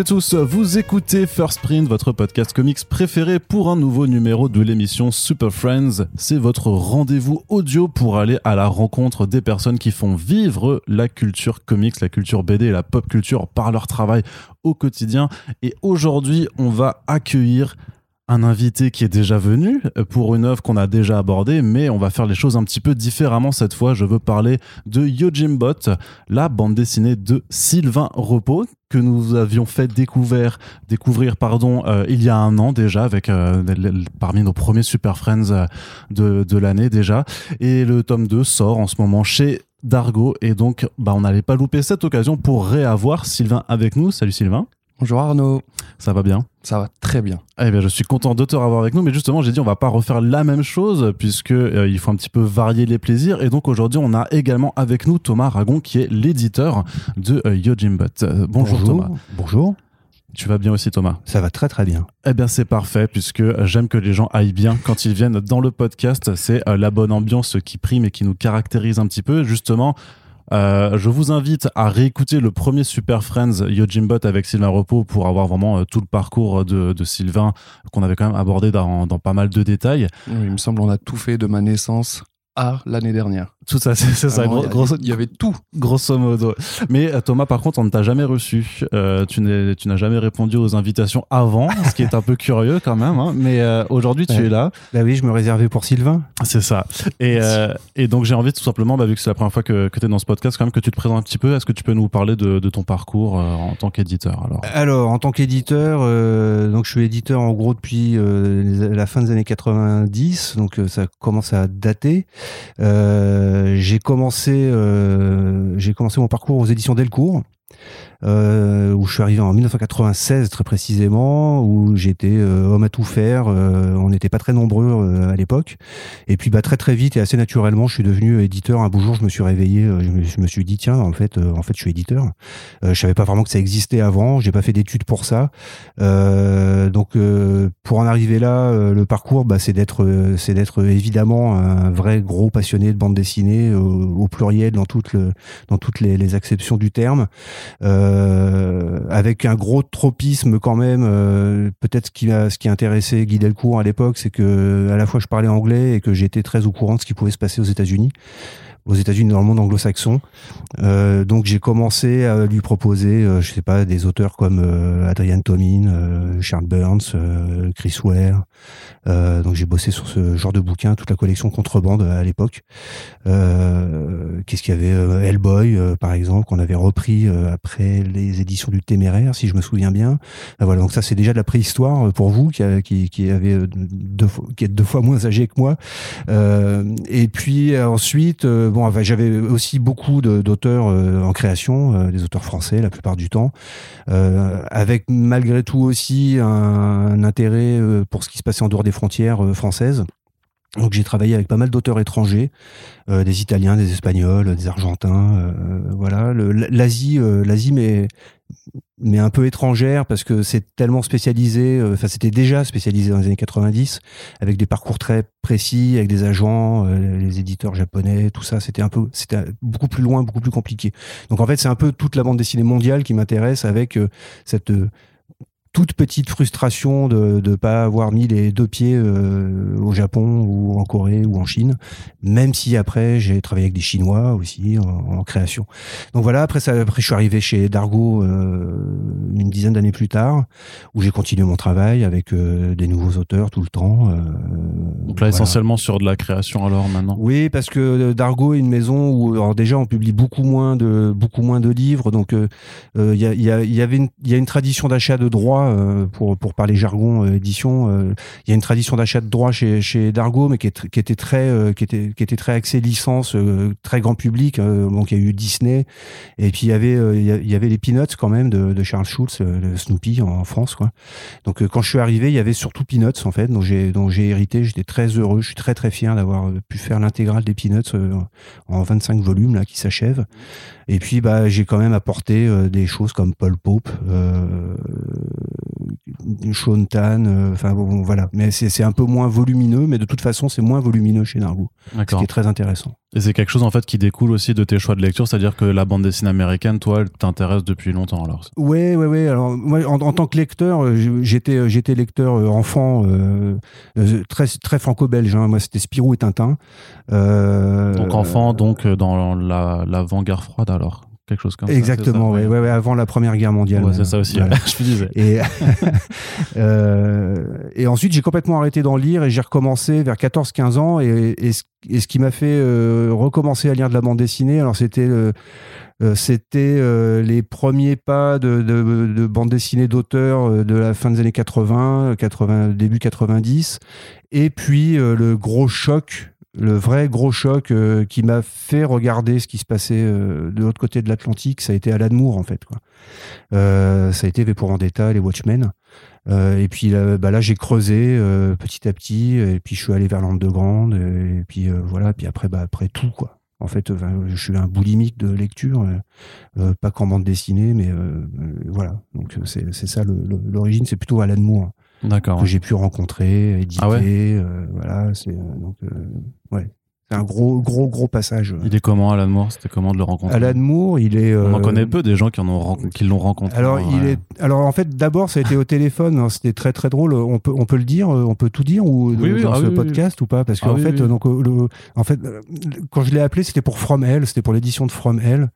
Vous écoutez First Print, votre podcast comics préféré pour un nouveau numéro de l'émission Super Friends. C'est votre rendez-vous audio pour aller à la rencontre des personnes qui font vivre la culture comics, la culture BD et la pop culture par leur travail au quotidien. Et aujourd'hui, on va accueillir un invité qui est déjà venu pour une œuvre qu'on a déjà abordée, mais on va faire les choses un petit peu différemment cette fois. Je veux parler de Yojimbot, la bande dessinée de Sylvain Repos, que nous avions fait découvrir, découvrir pardon, euh, il y a un an déjà, avec euh, parmi nos premiers Super Friends euh, de, de l'année déjà. Et le tome 2 sort en ce moment chez Dargo, et donc bah, on n'allait pas louper cette occasion pour réavoir Sylvain avec nous. Salut Sylvain. Bonjour Arnaud. Ça va bien Ça va très bien. Eh bien, je suis content de te revoir avec nous, mais justement, j'ai dit on va pas refaire la même chose puisque euh, il faut un petit peu varier les plaisirs. Et donc aujourd'hui, on a également avec nous Thomas Ragon qui est l'éditeur de euh, Yojimbot. Euh, bonjour, Thomas. Bonjour. Tu vas bien aussi Thomas? Ça va très très bien. Eh bien c'est parfait puisque j'aime que les gens aillent bien quand ils viennent dans le podcast. C'est la bonne ambiance qui prime et qui nous caractérise un petit peu. Justement, euh, je vous invite à réécouter le premier Super Friends Yojimbot avec Sylvain Repos pour avoir vraiment euh, tout le parcours de, de Sylvain qu'on avait quand même abordé dans, dans, pas mal de détails. Oui, il me semble on a tout fait de ma naissance à l'année dernière. Tout ça, c'est ça. il, y avait, tout. Grosso modo. Mais euh, Thomas, par contre, on ne t'a jamais reçu. Euh, tu n'as jamais répondu aux invitations avant, ce qui est un peu curieux quand même. Hein. Mais euh, aujourd'hui, tu es là. Bah oui, je me réservais pour Sylvain. C'est ça. Et, euh, et donc, j'ai envie tout simplement, bah, vu que c'est la première fois que, que tu es dans ce podcast, quand même que tu te présentes un petit peu. Est-ce que tu peux nous parler de, de ton parcours en tant qu'éditeur alors? Alors, en tant qu'éditeur, donc je suis éditeur en gros depuis la fin des années 90, donc ça commence à dater. J'ai commencé, j'ai commencé mon parcours aux éditions Delcourt euh, où je suis arrivé en 1996 très précisément, où j'étais euh, homme à tout faire. Euh, on n'était pas très nombreux euh, à l'époque. Et puis bah, très très vite et assez naturellement, je suis devenu éditeur. Un beau jour, je me suis réveillé, je me, je, me, suis dit tiens, en fait, en fait, je suis éditeur. je savais pas vraiment que ça existait avant. J'ai pas fait d'études pour ça. donc pour en arriver là, le parcours, bah, c'est d'être, c'est d'être évidemment un vrai gros passionné de bande dessinée au, au pluriel dans toutes le, dans toutes les, les acceptions du terme. Euh, avec un gros tropisme quand même. Euh, peut-être ce qui a ce qui intéressait Guy Delcourt à l'époque, c'est que à la fois je parlais anglais et que j'étais très au courant de ce qui pouvait se passer aux États-Unis aux États-Unis dans le monde anglo-saxon. Euh, donc j'ai commencé à lui proposer, euh, je sais pas, des auteurs comme euh, Adrian Tomin, euh, Charles Burns, Chris Ware. donc j'ai bossé sur ce genre de bouquin, toute la collection Contrebande à l'époque. Qu'est-ce qu'il y avait Hellboy, par exemple, qu'on avait repris après les éditions du Téméraire, si je me souviens bien. voilà, donc ça c'est déjà de la préhistoire pour vous qui, a, avait deux, qui êtes deux fois moins âgé que moi. et puis ensuite bon, j'avais aussi beaucoup d'auteurs euh, en création, euh, des auteurs français la plupart du temps, euh, avec malgré tout aussi un intérêt pour ce qui se passait en dehors des frontières françaises. Donc j'ai travaillé avec pas mal d'auteurs étrangers, euh, des Italiens, des Espagnols, des Argentins, euh, voilà. L'Asie, euh, l'Asie mais mais un peu étrangère parce que c'est tellement spécialisé. Enfin, c'était déjà spécialisé dans les années 90 avec des parcours très précis, avec des agents, les éditeurs japonais, tout ça. C'était un peu, c'était beaucoup plus loin, beaucoup plus compliqué. Donc en fait, c'est un peu toute la bande dessinée mondiale qui m'intéresse avec cette toute petite frustration de ne pas avoir mis les deux pieds euh, au Japon ou en Corée ou en Chine, même si après j'ai travaillé avec des Chinois aussi en, en, création. Donc voilà, après ça, après je suis arrivé chez Dargo euh, une dizaine d'années plus tard, où j'ai continué mon travail avec euh, des nouveaux auteurs tout le temps. Euh, Donc là voilà. essentiellement sur de la création alors maintenant. Oui, parce que Dargo est une maison où alors déjà on publie beaucoup moins de beaucoup moins de livres, donc il euh, y, a, y, a, y avait une, y a une tradition d'achat de droits euh, pour parler jargon euh, édition, il euh, y a une tradition d'achat de droits chez Dargo, mais qui, était très qui était très axée licence, très grand public. donc il y a eu Disney, et puis il y avait il les Peanuts quand même de, Charles Schulz, le Snoopy en, France. Donc quand je suis arrivé, il y avait surtout Peanuts en fait, dont j'ai hérité. J'étais très heureux, je suis très très fier d'avoir pu faire l'intégrale des Peanuts en 25 volumes là qui s'achève. Et puis bah j'ai quand même apporté des choses comme Paul Pope. Sean Tan, euh, enfin bon, voilà. Mais c'est un peu moins volumineux, mais de toute façon, c'est moins volumineux chez Nargou, ce qui est très intéressant. Et c'est quelque chose en fait qui découle aussi de tes choix de lecture, c'est-à-dire que la bande dessinée américaine, toi, elle t'intéresse depuis longtemps alors? Ouais, ouais, ouais. Alors, moi, en, en tant que lecteur, euh, j'étais, j'étais lecteur euh, enfant, euh, euh, très, très franco-belge. hein. Moi, c'était Spirou et Tintin. Euh, Donc enfant, donc euh, dans la l'avant-guerre froide alors, quelque chose comme Exactement, ça. c'est ouais, ouais, avant la Première Guerre mondiale. Ouais, c'est ça aussi. voilà. Je me disais. Et, euh, et ensuite, j'ai complètement arrêté d'en lire et j'ai recommencé vers 14-15 ans. Et, et, ce, et ce qui m'a fait euh, recommencer à lire de la bande dessinée, alors c'était euh, c'était les premiers pas de, de, de bande dessinée d'auteur de la fin des années 80, 80 début 90. Et puis le gros choc, le vrai gros choc euh, qui m'a fait regarder ce qui se passait euh, de l'autre côté de l'Atlantique, ça a été Alan Moore en fait. Quoi. Euh, ça a été V pour Vendetta, les Watchmen. Et puis là, bah là j'ai creusé petit à petit, et puis je suis allé vers l'Underground, et puis voilà, puis après, bah, après tout quoi. En fait, je suis un boulimique de lecture, euh, pas qu'en bande dessinée, mais euh, voilà. Donc c'est ça l'origine, c'est plutôt Alan Moore D'accord. que j'ai pu rencontrer, éditer. Ah ouais? euh, voilà, c'est donc c'est un gros gros gros passage. Il est comment Alan Moore? C'était comment de le rencontrer? Alan Moore, il est. On en euh, connaît peu des gens qui en ont ren- qui l'ont rencontré. Alors, en il est. Alors, en fait, d'abord, ça a été au téléphone. hein, C'était très très drôle. On peut, on peut le dire, euh, on peut tout dire ou Oui, oui, dans ah ce oui, oui, podcast ou pas? Parce qu'en Ah fait, euh, donc, euh, le, en fait, euh, quand je l'ai appelé, c'était pour From Hell, c'était pour l'édition de From Hell.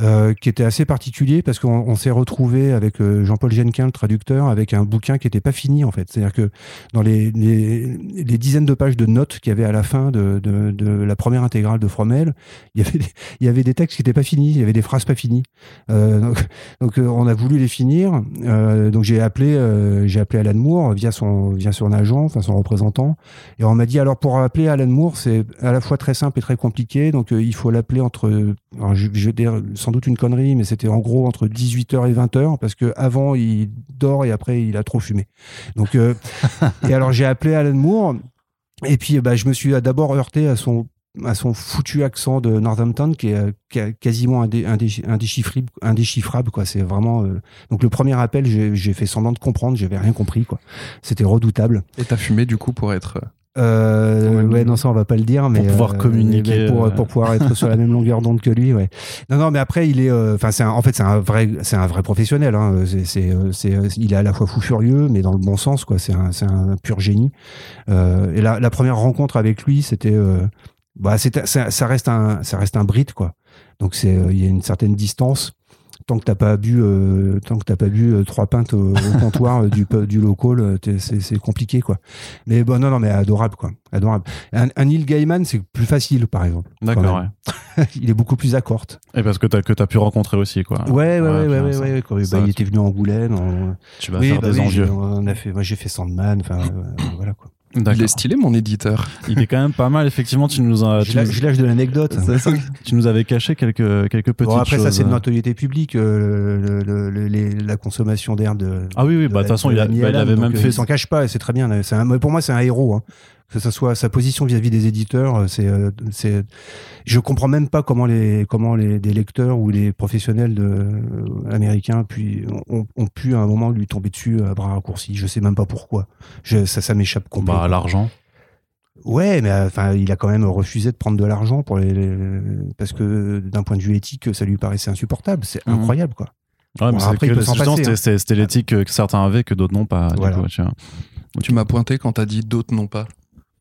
Euh, qui était assez particulier parce qu'on on s'est retrouvé avec euh, Jean-Paul Genquin, le traducteur, avec un bouquin qui n'était pas fini en fait. C'est-à-dire que dans les, les, les dizaines de pages de notes qu'il y avait à la fin de, de, de la première intégrale de From Hell, il y avait des, il y avait des textes qui n'étaient pas finis, il y avait des phrases pas finies. Euh, donc, donc euh, on a voulu les finir. Euh, donc j'ai appelé, j'ai appelé Alan Moore via son via son agent, enfin son représentant, et on m'a dit alors pour appeler Alan Moore c'est à la fois très simple et très compliqué. Donc il faut l'appeler entre, alors, je, je vais dire sans doute une connerie, mais c'était en gros entre 18h et 20h parce que avant il dort et après il a trop fumé. Donc euh, et alors j'ai appelé Alan Moore. Et puis, bah, je me suis d'abord heurté à son à son foutu accent de Northampton qui est euh, quasiment indé- indé- indéchiffrable, indéchiffrable quoi. C'est vraiment euh, donc le premier appel, j'ai j'ai fait semblant de comprendre, j'avais rien compris quoi. C'était redoutable. Et t'as fumé du coup pour être. Euh, ouais, non, ça on va pas le dire, mais pouvoir euh, communiquer, pour, euh. pour pouvoir être sur la même longueur d'onde que lui, ouais. Non, non, mais après il est, euh, enfin c'est un- en fait c'est un vrai, c'est un vrai professionnel. Hein. C'est, c'est, euh, c'est, euh, il est à la fois fou furieux, mais dans le bon sens quoi. C'est un, c'est un pur génie. Euh, et la, la première rencontre avec lui, c'était, euh, bah, ça, ça reste un, ça reste un Brit quoi. Donc c'est, euh, il y a une certaine distance. Tant que t'as pas bu, euh, tant que t'as pas bu euh, trois pintes au, au comptoir euh, du du local, euh, t'es- c'est, compliqué quoi. Mais bon, non, non, mais adorable quoi, adorable. Un, un Neil Gaiman, c'est plus facile par exemple. D'accord, ouais. Il est beaucoup plus accorte. Et parce que t'as que t'as pu rencontrer aussi, quoi. Ouais, ouais, ouais, ouais, ouais, ouais, quand- Ça, bah, il tu- était venu à Angoulême. on- Tu vas oui, faire bah des oui, envieux. on a fait, moi j'ai fait Sandman, enfin voilà quoi. Il est stylé, mon éditeur. Il est quand même pas mal, effectivement. Tu nous as, tu j'ai l'âge de l'anecdote. tu nous avais caché quelques quelques petites Bon, après ça c'est de notoriété publique, euh, le- le- le- les- la consommation d'herbe de. Ah oui, oui, de bah de toute façon, il, a- bah, il avait donc, même euh, fait. Il s'en cache pas, et c'est très bien. C'est un- pour moi, c'est un héros. hein. Que ce soit sa position vis-à-vis des éditeurs, euh, c'est, euh, c'est. Je comprends même pas comment les comment les des lecteurs ou les professionnels de, euh, américains puis ont, ont pu à un moment lui tomber dessus à bras raccourcis. Je sais même pas pourquoi. Je, ça, ça m'échappe complètement. Bah, l'argent. Ouais, mais enfin, il a quand même refusé de prendre de l'argent pour les, les- parce que d'un point de vue éthique, ça lui paraissait insupportable. C'est Mhm. incroyable, quoi. Ouais, mais Bon, c'est après, c'était- hein. l'éthique que certains avaient que d'autres n'ont pas. du Voilà. coup, tu m'as pointé quand t'as dit d'autres non pas.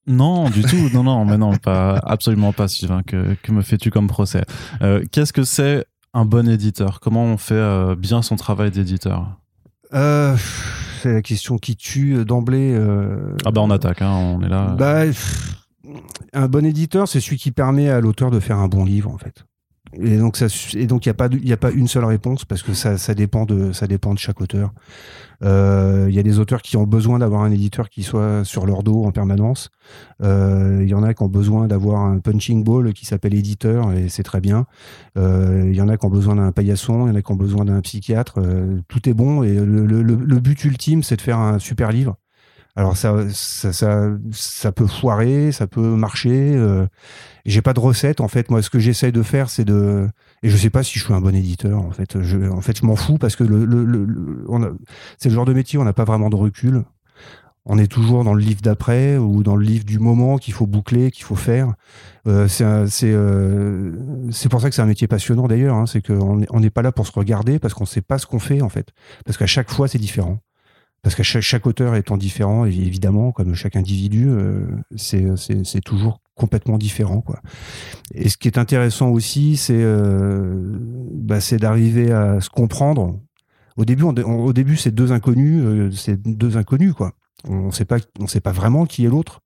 Non, du tout. Non, non, mais non, pas, absolument pas, Sylvain. Que, que me fais-tu comme procès? Euh, Qu'est-ce que c'est un bon éditeur? Comment on fait euh, bien son travail d'éditeur? Euh, c'est la question qui tue d'emblée. Ah bah on attaque, hein, on est là. Bah, un bon éditeur, c'est celui qui permet à l'auteur de faire un bon livre, en fait. Et donc, il n'y a pas, y a pas une seule réponse parce que ça, ça dépend de, ça dépend de chaque auteur. Euh, Il y a des auteurs qui ont besoin d'avoir un éditeur qui soit sur leur dos en permanence. Euh, Il y en a qui ont besoin d'avoir un punching ball qui s'appelle éditeur et c'est très bien. Euh, Il y en a qui ont besoin d'un paillasson, il y en a qui ont besoin d'un psychiatre. Tout est bon et le but ultime, c'est de faire un super livre Alors ça, ça, ça, ça peut foirer, ça peut marcher. Euh, j'ai pas de recette en fait. Moi, ce que j'essaye de faire, c'est de et je sais pas si je suis un bon éditeur. En fait, je, en fait, je m'en fous parce que le, le, le, on a, c'est le genre de métier où on n'a pas vraiment de recul. On est toujours dans le livre d'après ou dans le livre du moment qu'il faut boucler, qu'il faut faire. Euh, c'est euh, pour ça que c'est un métier passionnant d'ailleurs. Hein, c'est qu'on n'est on pas là pour se regarder parce qu'on sait pas ce qu'on fait en fait. Parce qu'à chaque fois, c'est différent parce que chaque, auteur étant différent, évidemment, comme chaque individu, euh, c'est toujours complètement différent. Quoi. Et ce qui est intéressant aussi, c'est euh, bah, d'arriver à se comprendre. Au début, au début, c'est deux inconnus, euh, c'est deux inconnus, quoi. On ne sait pas vraiment qui est l'autre.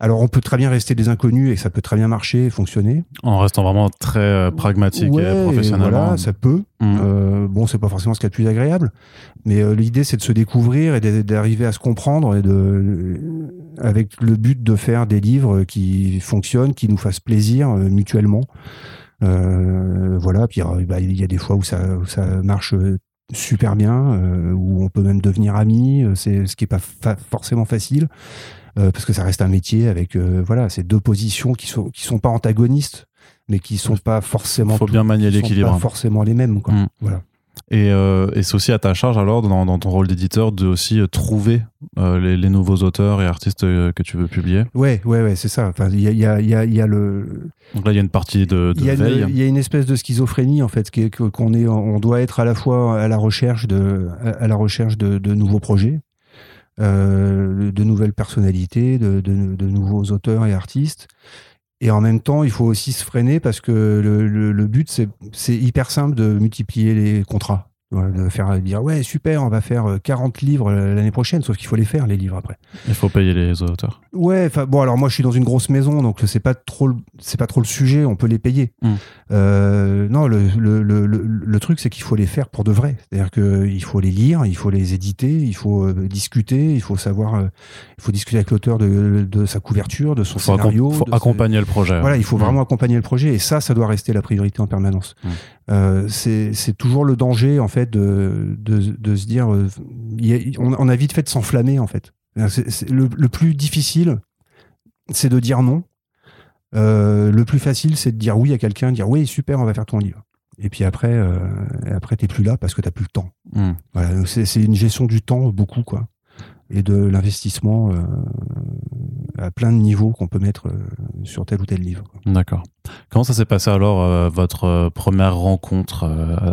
Alors on peut très bien rester des inconnus et ça peut très bien marcher, fonctionner. En restant vraiment très euh, pragmatique et professionnellement. Voilà, ça peut. Mmh. Euh, bon, c'est pas forcément ce qui est le plus agréable, mais euh, l'idée c'est de se découvrir et d'arriver à se comprendre et de, avec le but de faire des livres qui fonctionnent, qui nous fassent plaisir mutuellement. voilà. Puis bah, il y a des fois où ça, où ça marche super bien, où on peut même devenir amis. C'est ce qui est pas forcément facile. Euh, parce que ça reste un métier avec euh, voilà ces deux positions qui sont qui sont pas antagonistes mais qui sont pas forcément faut bien manier l'équilibre forcément les mêmes quoi. Mm. voilà et, euh, et c'est aussi à ta charge alors dans, dans ton rôle d'éditeur de aussi trouver les, les, nouveaux auteurs et artistes que tu veux publier? Ouais, ouais, ouais, c'est ça. Enfin, il y a, y, a, y, a, y a, le. Donc là, il y a une partie de, de veille. Il y a une espèce de schizophrénie en fait, qu'on est, on doit être à la fois à la recherche de, à la recherche de, de nouveaux projets, euh, de nouvelles personnalités, de, nouveaux auteurs et artistes. Et en même temps, il faut aussi se freiner parce que le, le, le but, c'est hyper simple de multiplier les contrats. De faire dire ouais super on va faire 40 euh, livres l'année prochaine sauf qu'il faut les faire les livres après. Il faut payer les auteurs ouais bon alors moi je suis dans une grosse maison donc c'est pas trop c'est pas trop le sujet on peut les payer hmm. euh, non le, le, le, le truc c'est qu'il faut les faire pour de vrai c'est à dire que il faut les lire il faut les éditer il faut euh, discuter il faut savoir il faut discuter avec l'auteur de, de, sa couverture de son scénario il faut accompagner le projet voilà il faut vraiment accompagner le projet et ça ça doit rester la priorité en permanence hmm. Euh, c'est toujours le danger en fait de, de, de se dire euh, on, a vite fait de s'enflammer en fait. Le, le, plus difficile, c'est de dire non. Euh, le plus facile, c'est de dire oui à quelqu'un, dire oui super, on va faire ton livre. Et puis après, euh, après t'es plus là parce que t'as plus le temps. Hmm. Voilà, c'est une gestion du temps beaucoup quoi et de l'investissement euh, à plein de niveaux qu'on peut mettre euh, sur tel ou tel livre. D'accord. Comment ça s'est passé alors euh, votre première rencontre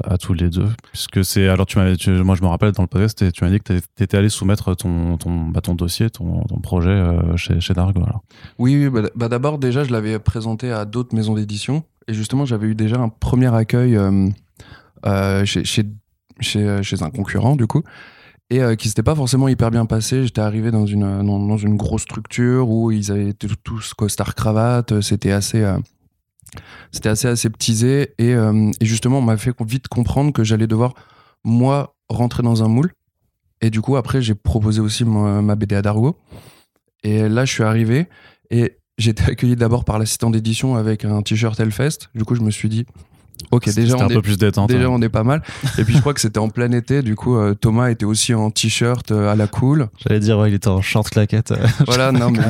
à, tous les deux? Puisque c'est alors tu m'avais, moi je me rappelle dans le podcast, tu m'as dit que tu étais allé soumettre ton ton, bah, ton dossier, ton, ton projet chez, chez Dargo. Alors. Oui, bah, bah, d'abord déjà je l'avais présenté à d'autres maisons d'édition et justement j'avais eu déjà un premier accueil chez, chez, chez, chez un concurrent du coup et euh, qui s'était pas forcément hyper bien passé. J'étais arrivé dans une dans, dans, une grosse structure où ils avaient tous costard cravate. C'était assez euh, c'était assez aseptisé et, euh, et justement on m'a fait vite comprendre que j'allais devoir moi rentrer dans un moule. Et du coup après j'ai proposé aussi ma, ma BD à Dargo. Et là je suis arrivé et j'ai été accueilli d'abord par l'assistant d'édition avec un t-shirt Hellfest. Du coup je me suis dit Ok, déjà on un est, peu plus détente. Déjà on est pas mal. Et puis je crois que c'était en plein été, du coup euh, Thomas était aussi en t-shirt euh, à la cool. J'allais dire ouais, il était en short claquette. voilà, non mais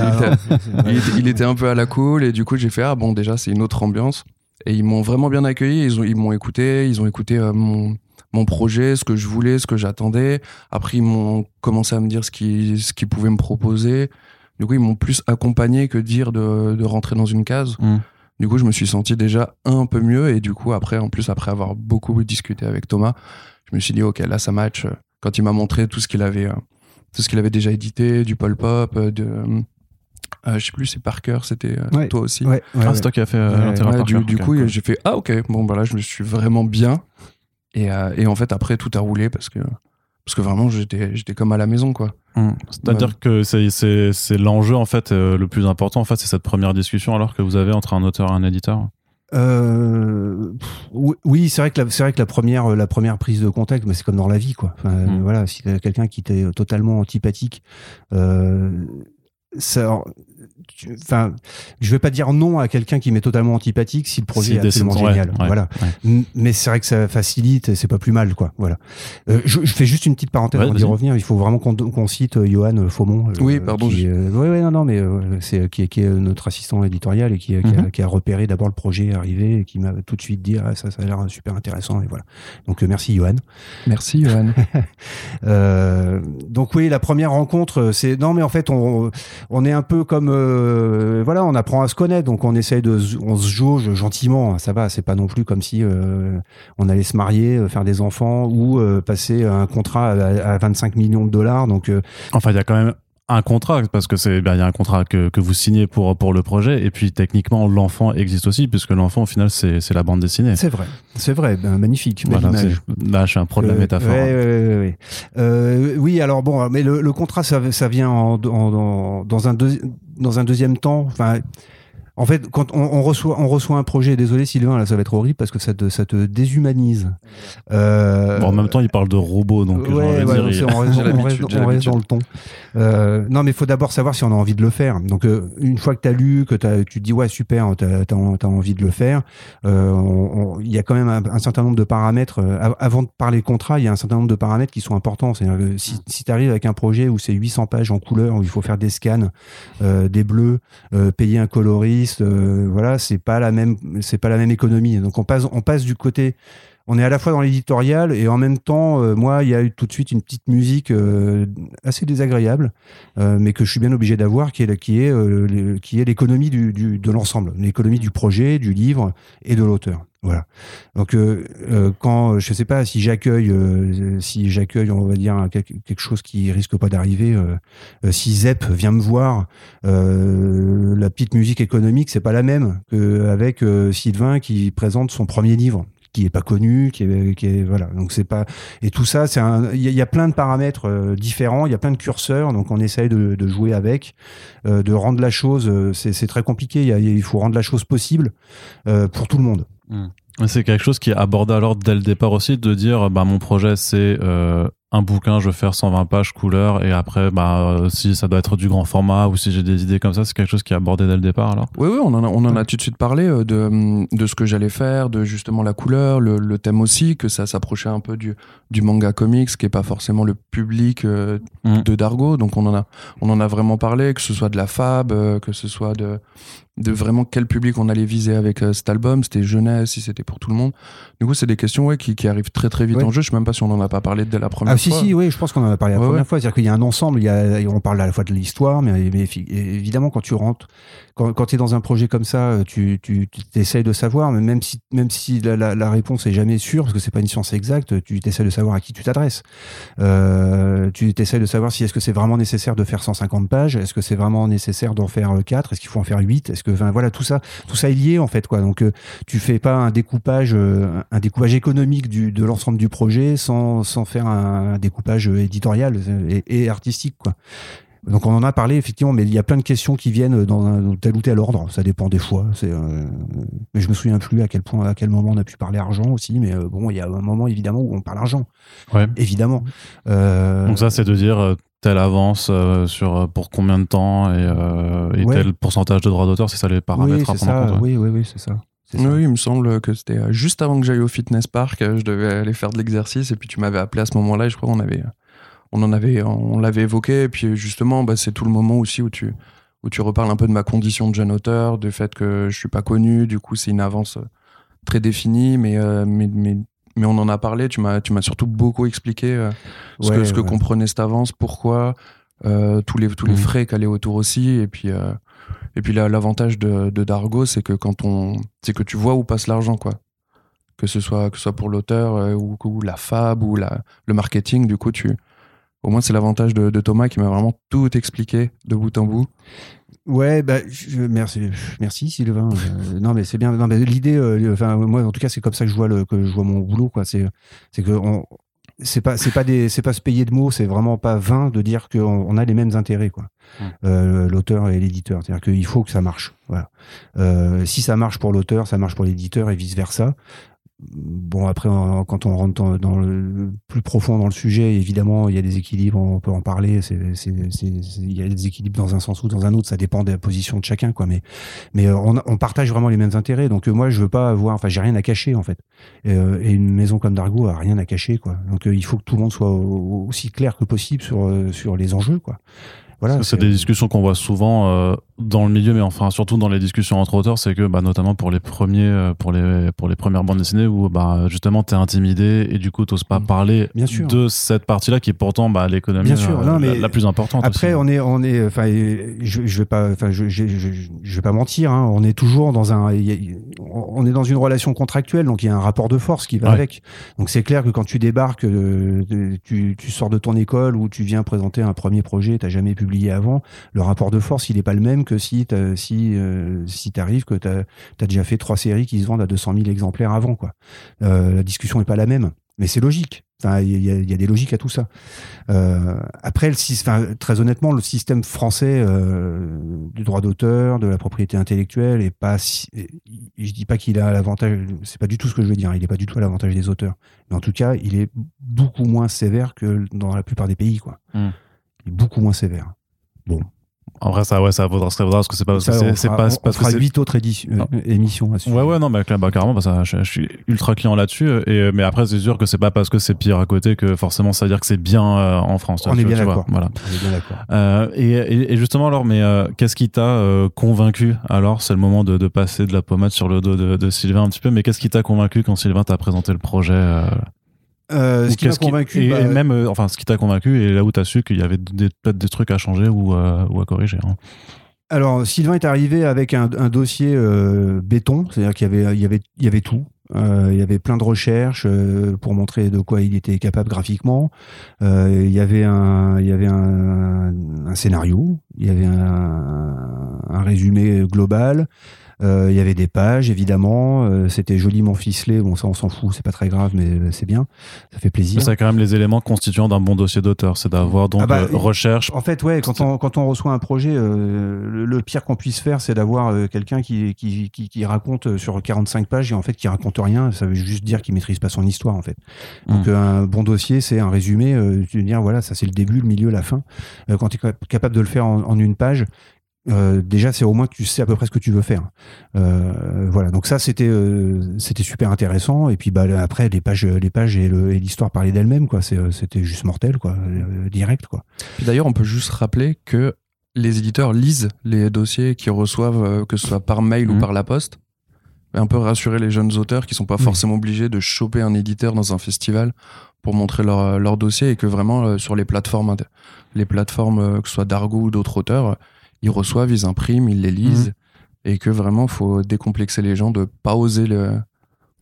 il, était, il, était, un peu à la cool et du coup j'ai fait ah bon déjà c'est une autre ambiance et ils m'ont vraiment bien accueilli. Ils ont ils m'ont écouté, ils ont écouté euh, mon mon projet, ce que je voulais, ce que j'attendais. Après ils m'ont commencé à me dire ce qu'ils ce qu'ils pouvaient me proposer. Du coup ils m'ont plus accompagné que dire de, de rentrer dans une case. Mm. Du coup, je me suis senti déjà un peu mieux. Et du coup, après, en plus, après avoir beaucoup discuté avec Thomas, je me suis dit, OK, là, ça match. Quand il m'a montré tout ce qu'il avait, euh, tout ce qu'il avait déjà édité, du Pol Pop, euh, de. Euh, je sais plus, c'est Parker, c'était toi aussi. Ouais, ah, c'est toi qui as fait euh, Du, du coup, j'ai fait Ah, ok, bon, bah là, je me suis vraiment bien. Et, et en fait, après, tout a roulé parce que parce que vraiment j'étais j'étais comme à la maison quoi mmh. c'est-à-dire que c'est l'enjeu en fait euh, le plus important en fait c'est cette première discussion alors que vous avez entre un auteur et un éditeur euh, oui, c'est vrai que la, c'est vrai que la première, la première prise de contact, mais c'est comme dans la vie, quoi. Enfin, mmh. Voilà, si quelqu'un qui était totalement antipathique, euh, ça, enfin, je vais pas dire non à quelqu'un qui m'est totalement antipathique si le projet est absolument génial. voilà. Mais c'est vrai que ça facilite et c'est pas plus mal, quoi. Voilà. Euh, je, fais juste une petite parenthèse avant d'y revenir. Il faut vraiment qu'on cite euh, Johan euh, Faumont. oui, pardon. oui, oui, non, non, mais c'est qui, qui, est notre assistant éditorial et qui, qui, a, mhm. qui a, repéré d'abord le projet arrivé et qui m'a tout de suite dit ah, ça, ça a l'air super intéressant et voilà. Donc merci Johan. Merci Johan. donc oui, la première rencontre, c'est non, mais en fait on, on est un peu comme euh, voilà, on apprend à se connaître, donc on essaye de, on se jauge gentiment. Ça va, c'est pas non plus comme si euh, on allait se marier, euh, faire des enfants ou passer un contrat à, 25 millions de dollars. Donc, enfin, il y a quand même un contrat parce que c'est ben, il y a un contrat que, que, vous signez pour pour le projet et puis techniquement l'enfant existe aussi puisque l'enfant au final c'est c'est la bande dessinée c'est vrai c'est vrai ben, magnifique voilà, là je suis un pro de la métaphore ouais, ouais, oui alors bon mais le, le contrat ça, ça vient en, en, dans un deuxième dans un deuxième temps, enfin, en fait, quand on, reçoit, on reçoit un projet, désolé Sylvain, là ça va être horrible parce que ça te, ça te déshumanise. Euh, en même temps, il parle de robots, donc ouais, on, reste, dans le ton. Euh, non, mais il faut d'abord savoir si on a envie de le faire. Donc, euh, une fois que tu as lu, que as, tu te dis ouais super, tu as, envie de le faire, il y a quand même un, certain nombre de paramètres. avant de parler contrat, il y a un certain nombre de paramètres qui sont importants. C'est-à-dire que si, si tu arrives avec un projet où c'est 800 pages en couleur, où il faut faire des scans, des bleus, payer un coloriste, euh, voilà, c'est pas la même, c'est pas la même économie. Donc on passe, on passe du côté, on est à la fois dans l'éditorial et en même temps, euh, moi, il y a eu tout de suite une petite musique euh, assez désagréable, mais que je suis bien obligé d'avoir, qui est qui qui est l'économie de l'ensemble, l'économie du projet, du livre et de l'auteur. Voilà. Donc euh, euh, quand je sais pas si j'accueille euh, si j'accueille on va dire quelque chose qui risque pas d'arriver si Zep vient me voir la petite musique économique c'est pas la même qu'avec Sylvain qui présente son premier livre qui est pas connu, qui est, qui est voilà. Donc c'est pas et tout ça, c'est un. Il y, a plein de paramètres différents, il y a plein de curseurs, donc on essaye de, de jouer avec, de rendre la chose. c'est très compliqué. Il, il, faut rendre la chose possible pour tout le monde. Hmm. C'est quelque chose qui est abordé alors dès le départ aussi, de dire bah, mon projet c'est euh, un bouquin, je vais faire 120 pages couleur et après, bah, euh, si ça doit être du grand format ou si j'ai des idées comme ça, c'est quelque chose qui est abordé dès le départ alors? Oui, oui, on en a, on en a tout de suite parlé euh, de, de ce que j'allais faire, de justement la couleur, le, le thème aussi, que ça s'approchait un peu du, du manga comics, qui est pas forcément le public euh, mm. de Dargo. Donc on en, a, on en a vraiment parlé, que ce soit de la fab, que ce soit de, de vraiment quel public on allait viser avec cet album, c'était jeunesse, si c'était pour tout le monde. Du coup, c'est des questions ouais, qui, qui arrivent très très vite en jeu. Je sais même pas si on en a pas parlé dès la première ah, si, si, oui, je pense qu'on en a parlé la première fois. C'est-à-dire qu'il y a un ensemble, il y a, on parle à la fois de l'histoire, mais, évidemment, quand tu rentres, quand, quand tu es dans un projet comme ça, tu, tu, essayes de savoir, mais même si, même si la, la, réponse est jamais sûre, parce que c'est pas une science exacte, tu essaies de savoir à qui tu t'adresses. Euh, tu essaies de savoir si est-ce que c'est vraiment nécessaire de faire 150 pages, est-ce que c'est vraiment nécessaire d'en faire 4, est-ce qu'il faut en faire 8, est-ce que, enfin, voilà, tout ça, tout ça est lié, en fait, quoi. Donc, euh, tu fais pas un découpage, euh, un découpage économique du, de l'ensemble du projet sans, sans faire un, découpage éditorial et, et artistique, quoi. Donc on en a parlé effectivement, mais il y a plein de questions qui viennent dans, tel ou tel ordre. Ça dépend des fois. C'est, euh, mais je me souviens plus à quel point, à quel moment on a pu parler argent aussi. Mais euh, bon, il y a un moment évidemment où on parle argent. Ouais. Évidemment. Euh, Donc ça, c'est de dire telle avance sur pour combien de temps et, tel pourcentage de droits d'auteur, c'est ça les paramètres oui, à prendre en compte. Oui, oui, oui, c'est ça. Oui, il me semble que c'était juste avant que j'aille au fitness park, je devais aller faire de l'exercice et puis tu m'avais appelé à ce moment-là et je crois qu'on avait on en avait, on l'avait évoqué. Et puis justement, bah, c'est tout le moment aussi où tu, où tu reparles un peu de ma condition de jeune auteur, du fait que je suis pas connu. Du coup, c'est une avance très définie, mais, euh, mais, mais, mais, on en a parlé. Tu m'as, tu m'as surtout beaucoup expliqué euh, ce, que, ce que comprenait cette avance, pourquoi, euh, tous les, tous les mmh. frais qu'allaient autour aussi. Et puis, et puis l'avantage de, de Dargo, c'est que quand on, c'est que tu vois où passe l'argent, quoi que ce soit que ce soit pour l'auteur ou, ou, la fab ou la, le marketing du coup tu au moins, c'est l'avantage de, Thomas qui m'a vraiment tout expliqué de bout en bout. Ouais, bah, merci, merci Sylvain. Euh, non, mais c'est bien. Non, mais l'idée, euh, enfin, moi, en tout cas, c'est comme ça que je vois le, que je vois mon boulot, quoi. C'est, c'est que on, c'est pas, c'est pas des, c'est pas se payer de mots. C'est vraiment pas vain de dire qu'on on a les mêmes intérêts, quoi. Euh, l'auteur et l'éditeur. C'est-à-dire qu'il faut que ça marche. Voilà. si ça marche pour l'auteur, ça marche pour l'éditeur et vice versa Bon, après, quand on rentre dans, le plus profond dans le sujet, évidemment, il y a des équilibres, on peut en parler. il y a des équilibres dans un sens ou dans un autre, ça dépend de la position de chacun, quoi. Mais, mais euh, on, partage vraiment les mêmes intérêts. Donc, euh, moi, je veux pas avoir, enfin, j'ai rien à cacher, en fait. Et, euh, une maison comme Dargo a rien à cacher, quoi. Donc, il faut que tout le monde soit aussi clair que possible sur, sur les enjeux, quoi. Voilà, c'est des discussions qu'on voit souvent euh, dans le milieu, mais enfin surtout dans les discussions entre auteurs, c'est que bah, notamment pour les premiers, euh, pour les pour les premières bandes dessinées où bah justement t'es intimidé et du coup t'oses pas mm. parler Bien sûr. de cette partie-là qui est pourtant bah, l'économie euh, la, plus importante. Après on est on est enfin je, je vais pas enfin je, je, je, vais pas mentir, hein, on est toujours dans un on est dans une relation contractuelle donc il y a un rapport de force qui va avec. Donc c'est clair que quand tu débarques, tu, tu sors de ton école ou tu viens présenter un premier projet, t'as jamais publié avant, le rapport de force, il n'est pas le même que si si euh, si t'arrives que tu as, déjà fait trois séries qui se vendent à 200 000 exemplaires avant quoi. Euh, la discussion n'est pas la même, mais c'est logique. il y, a des logiques à tout ça. Euh, après, le, très honnêtement, le système français du droit d'auteur, de la propriété intellectuelle, est pas. je dis pas qu'il a l'avantage. C'est pas du tout ce que je veux dire. Il n'est pas du tout à l'avantage des auteurs. Mais en tout cas, il est beaucoup moins sévère que dans la plupart des pays, quoi. Hmm. Il est beaucoup moins sévère. Bon. En vrai, ça, ouais, ça vaudra, ça vaudra parce que c'est pas, c'est pas, on, on fera huit autres éditions, euh, émissions. Ouais, ouais, non, bah, bah carrément, bah, ça, je, suis ultra client là-dessus. Et, mais après, c'est sûr que c'est pas parce que c'est pire à côté que forcément ça veut dire que c'est bien euh, en France. On, est bien d'accord. Voilà. On est bien d'accord. Euh, et, et, justement, alors, mais euh, qu'est-ce qui t'a euh, convaincu Alors, c'est le moment de, de, passer de la pommade sur le dos de, de Sylvain un petit peu. Mais qu'est-ce qui t'a convaincu quand Sylvain t'a présenté le projet euh, ce qui m'a convaincu. Et, bah, même, euh, enfin, ce qui t'a convaincu et là où t'as su qu'il y avait peut-être des trucs à changer ou, euh, ou à corriger. Hein. Alors, Sylvain est arrivé avec un, un dossier béton, c'est-à-dire qu'il y avait, il y avait, il y avait tout. il y avait plein de recherches pour montrer de quoi il était capable graphiquement. il y avait un, il y avait un, un scénario, il y avait un, un résumé global. Euh, il y avait des pages, évidemment. Euh, c'était joliment ficelé. Bon, ça, on s'en fout. C'est pas très grave, mais c'est bien. Ça fait plaisir. C'est quand même les éléments constituants d'un bon dossier d'auteur. C'est d'avoir donc ah bah, euh, recherche. En fait, ouais, quand on, quand on reçoit un projet, le, pire qu'on puisse faire, c'est d'avoir quelqu'un qui, qui, qui, raconte sur 45 pages et en fait qui raconte rien. Ça veut juste dire qu'il maîtrise pas son histoire, en fait. Donc, hmm. un bon dossier, c'est un résumé. tu veux dire, voilà, ça c'est le début, le milieu, la fin. quand tu es capable de le faire en, en une page, euh, déjà c'est au moins que tu sais à peu près ce que tu veux faire. Euh, voilà. Donc ça c'était euh, c'était super intéressant. Et puis bah après les pages les pages et l'histoire parlaient d'elle-même quoi. C'était juste mortel quoi. Direct quoi. D'ailleurs on peut juste rappeler que les éditeurs lisent les dossiers qu'ils reçoivent que ce soit par mail ou mmh. par la poste. Un peu rassurer les jeunes auteurs qui sont pas mmh. forcément obligés de choper un éditeur dans un festival pour montrer leur, leur dossier et que vraiment sur les plateformes les plateformes que ce soit d'Argo ou d'autres auteurs ils reçoivent, ils impriment, ils les lisent, mhm. et que vraiment, faut décomplexer les gens de pas oser le,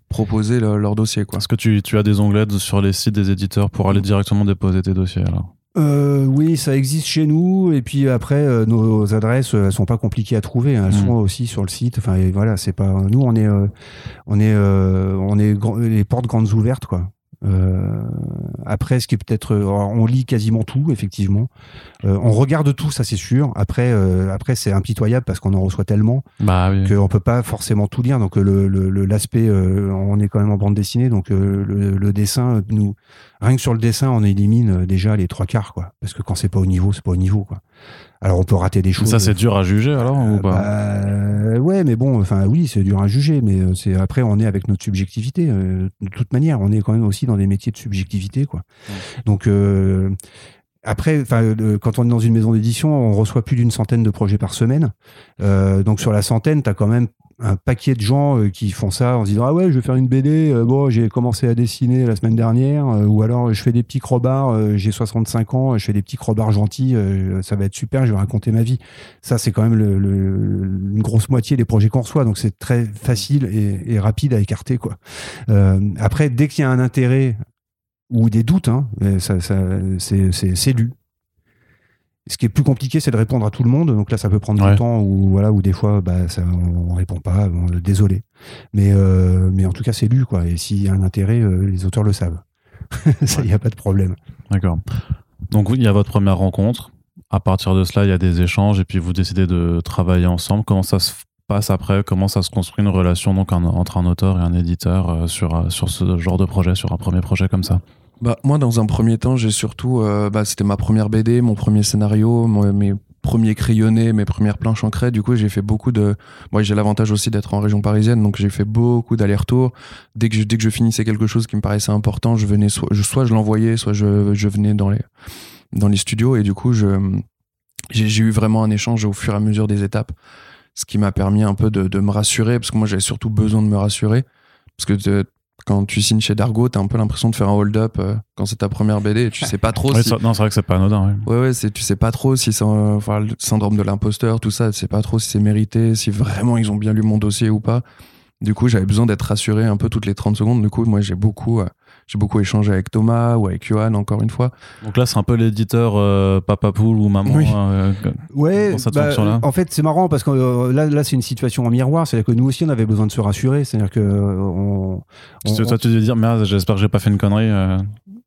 proposer leur dossier. Est-ce que tu, tu, as des onglets sur les sites des éditeurs pour aller directement déposer tes dossiers alors? Euh, oui, ça existe chez nous. Et puis après, euh, nos adresses, elles sont pas compliquées à trouver. Hein. Elles mhm. sont aussi sur le site. Enfin, voilà, c'est pas. Nous, on est, euh, on est, on est les portes grandes ouvertes, quoi. Euh, après, ce qui est peut-être, euh, on lit quasiment tout, effectivement. Euh, on regarde tout, ça c'est sûr. Après, euh, après c'est impitoyable parce qu'on en reçoit tellement bah, oui. qu'on peut pas forcément tout lire. Donc le, l'aspect, on est quand même en bande dessinée, donc le, le, dessin nous, rien que sur le dessin, on élimine déjà les trois quarts, quoi. Parce que quand c'est pas au niveau, c'est pas au niveau, quoi. Alors on peut rater des choses. Ça c'est dur à juger alors ou pas? bah, Ouais, mais bon, enfin oui, c'est dur à juger, mais euh, c'est après on est avec notre subjectivité. Euh, de toute manière, on est quand même aussi dans des métiers de subjectivité, quoi. Donc euh, après, quand on est dans une maison d'édition, on reçoit plus d'une centaine de projets par semaine. donc sur la centaine, tu as quand même un paquet de gens euh, qui font ça en se disant ah ouais je vais faire une BD euh, bon j'ai commencé à dessiner la semaine dernière euh, ou alors je fais des petits crobards j'ai 65 ans je fais des petits crobards gentils ça va être super je vais raconter ma vie. Ça c'est quand même le, une grosse moitié des projets qu'on reçoit donc c'est très facile et, rapide à écarter quoi. Après dès qu'il y a un intérêt ou des doutes hein, ça, ça c'est lu ce qui est plus compliqué, c'est de répondre à tout le monde. Donc là, ça peut prendre du temps ou voilà, ou des fois, bah, ça, on, répond pas. désolé, mais euh, mais en tout cas, c'est lu quoi. Et s'il y a un intérêt, euh, les auteurs le savent. ça, il n'y a pas de problème. D'accord. Donc il y a votre première rencontre. À partir de cela, il y a des échanges et puis vous décidez de travailler ensemble. Comment ça se passe après? Comment ça se construit une relation donc en- entre un auteur et un éditeur euh, sur, euh, sur ce genre de projet, sur un premier projet comme ça? Bah, moi, dans un premier temps, j'ai surtout. euh, bah, c'était ma première BD, mon premier scénario, mes premiers crayonnés, mes premières planches en craie. Du coup, j'ai fait beaucoup de. Moi, j'ai l'avantage aussi d'être en région parisienne, donc j'ai fait beaucoup d'allers-retours. Dès que, je, dès que je finissais quelque chose qui me paraissait important, je venais soit je, soit je l'envoyais, soit je, je venais dans les, dans les studios. Et du coup, je, j'ai, eu vraiment un échange au fur et à mesure des étapes. Ce qui m'a permis un peu de, de me rassurer, parce que moi, j'avais surtout besoin de me rassurer. Parce que de- quand tu signes chez Dargo, t'as un peu l'impression de faire un hold-up euh, quand c'est ta première BD et tu sais pas trop Oui, si. ça- Non, c'est vrai que c'est pas anodin. oui. Ouais, ouais, c'est, tu sais pas trop si c'est, enfin, le syndrome de l'imposteur, tout ça, tu sais pas trop si c'est mérité, si vraiment ils ont bien lu mon dossier ou pas. Du coup, j'avais besoin d'être rassuré un peu toutes les 30 secondes. Du coup, moi, j'ai beaucoup, euh, j'ai beaucoup échangé avec Thomas ou avec Johan, encore une fois. Donc là, c'est un peu l'éditeur euh, Papa Poule ou Maman. Oui. euh, Ouais, Dans cette bah, en fait, c'est marrant parce que euh, là, là c'est une situation en miroir. C'est-à-dire que nous aussi, on avait besoin de se rassurer. C'est-à-dire que on, toi, tu devais dire, merde, j'espère que j'ai pas fait une connerie. euh.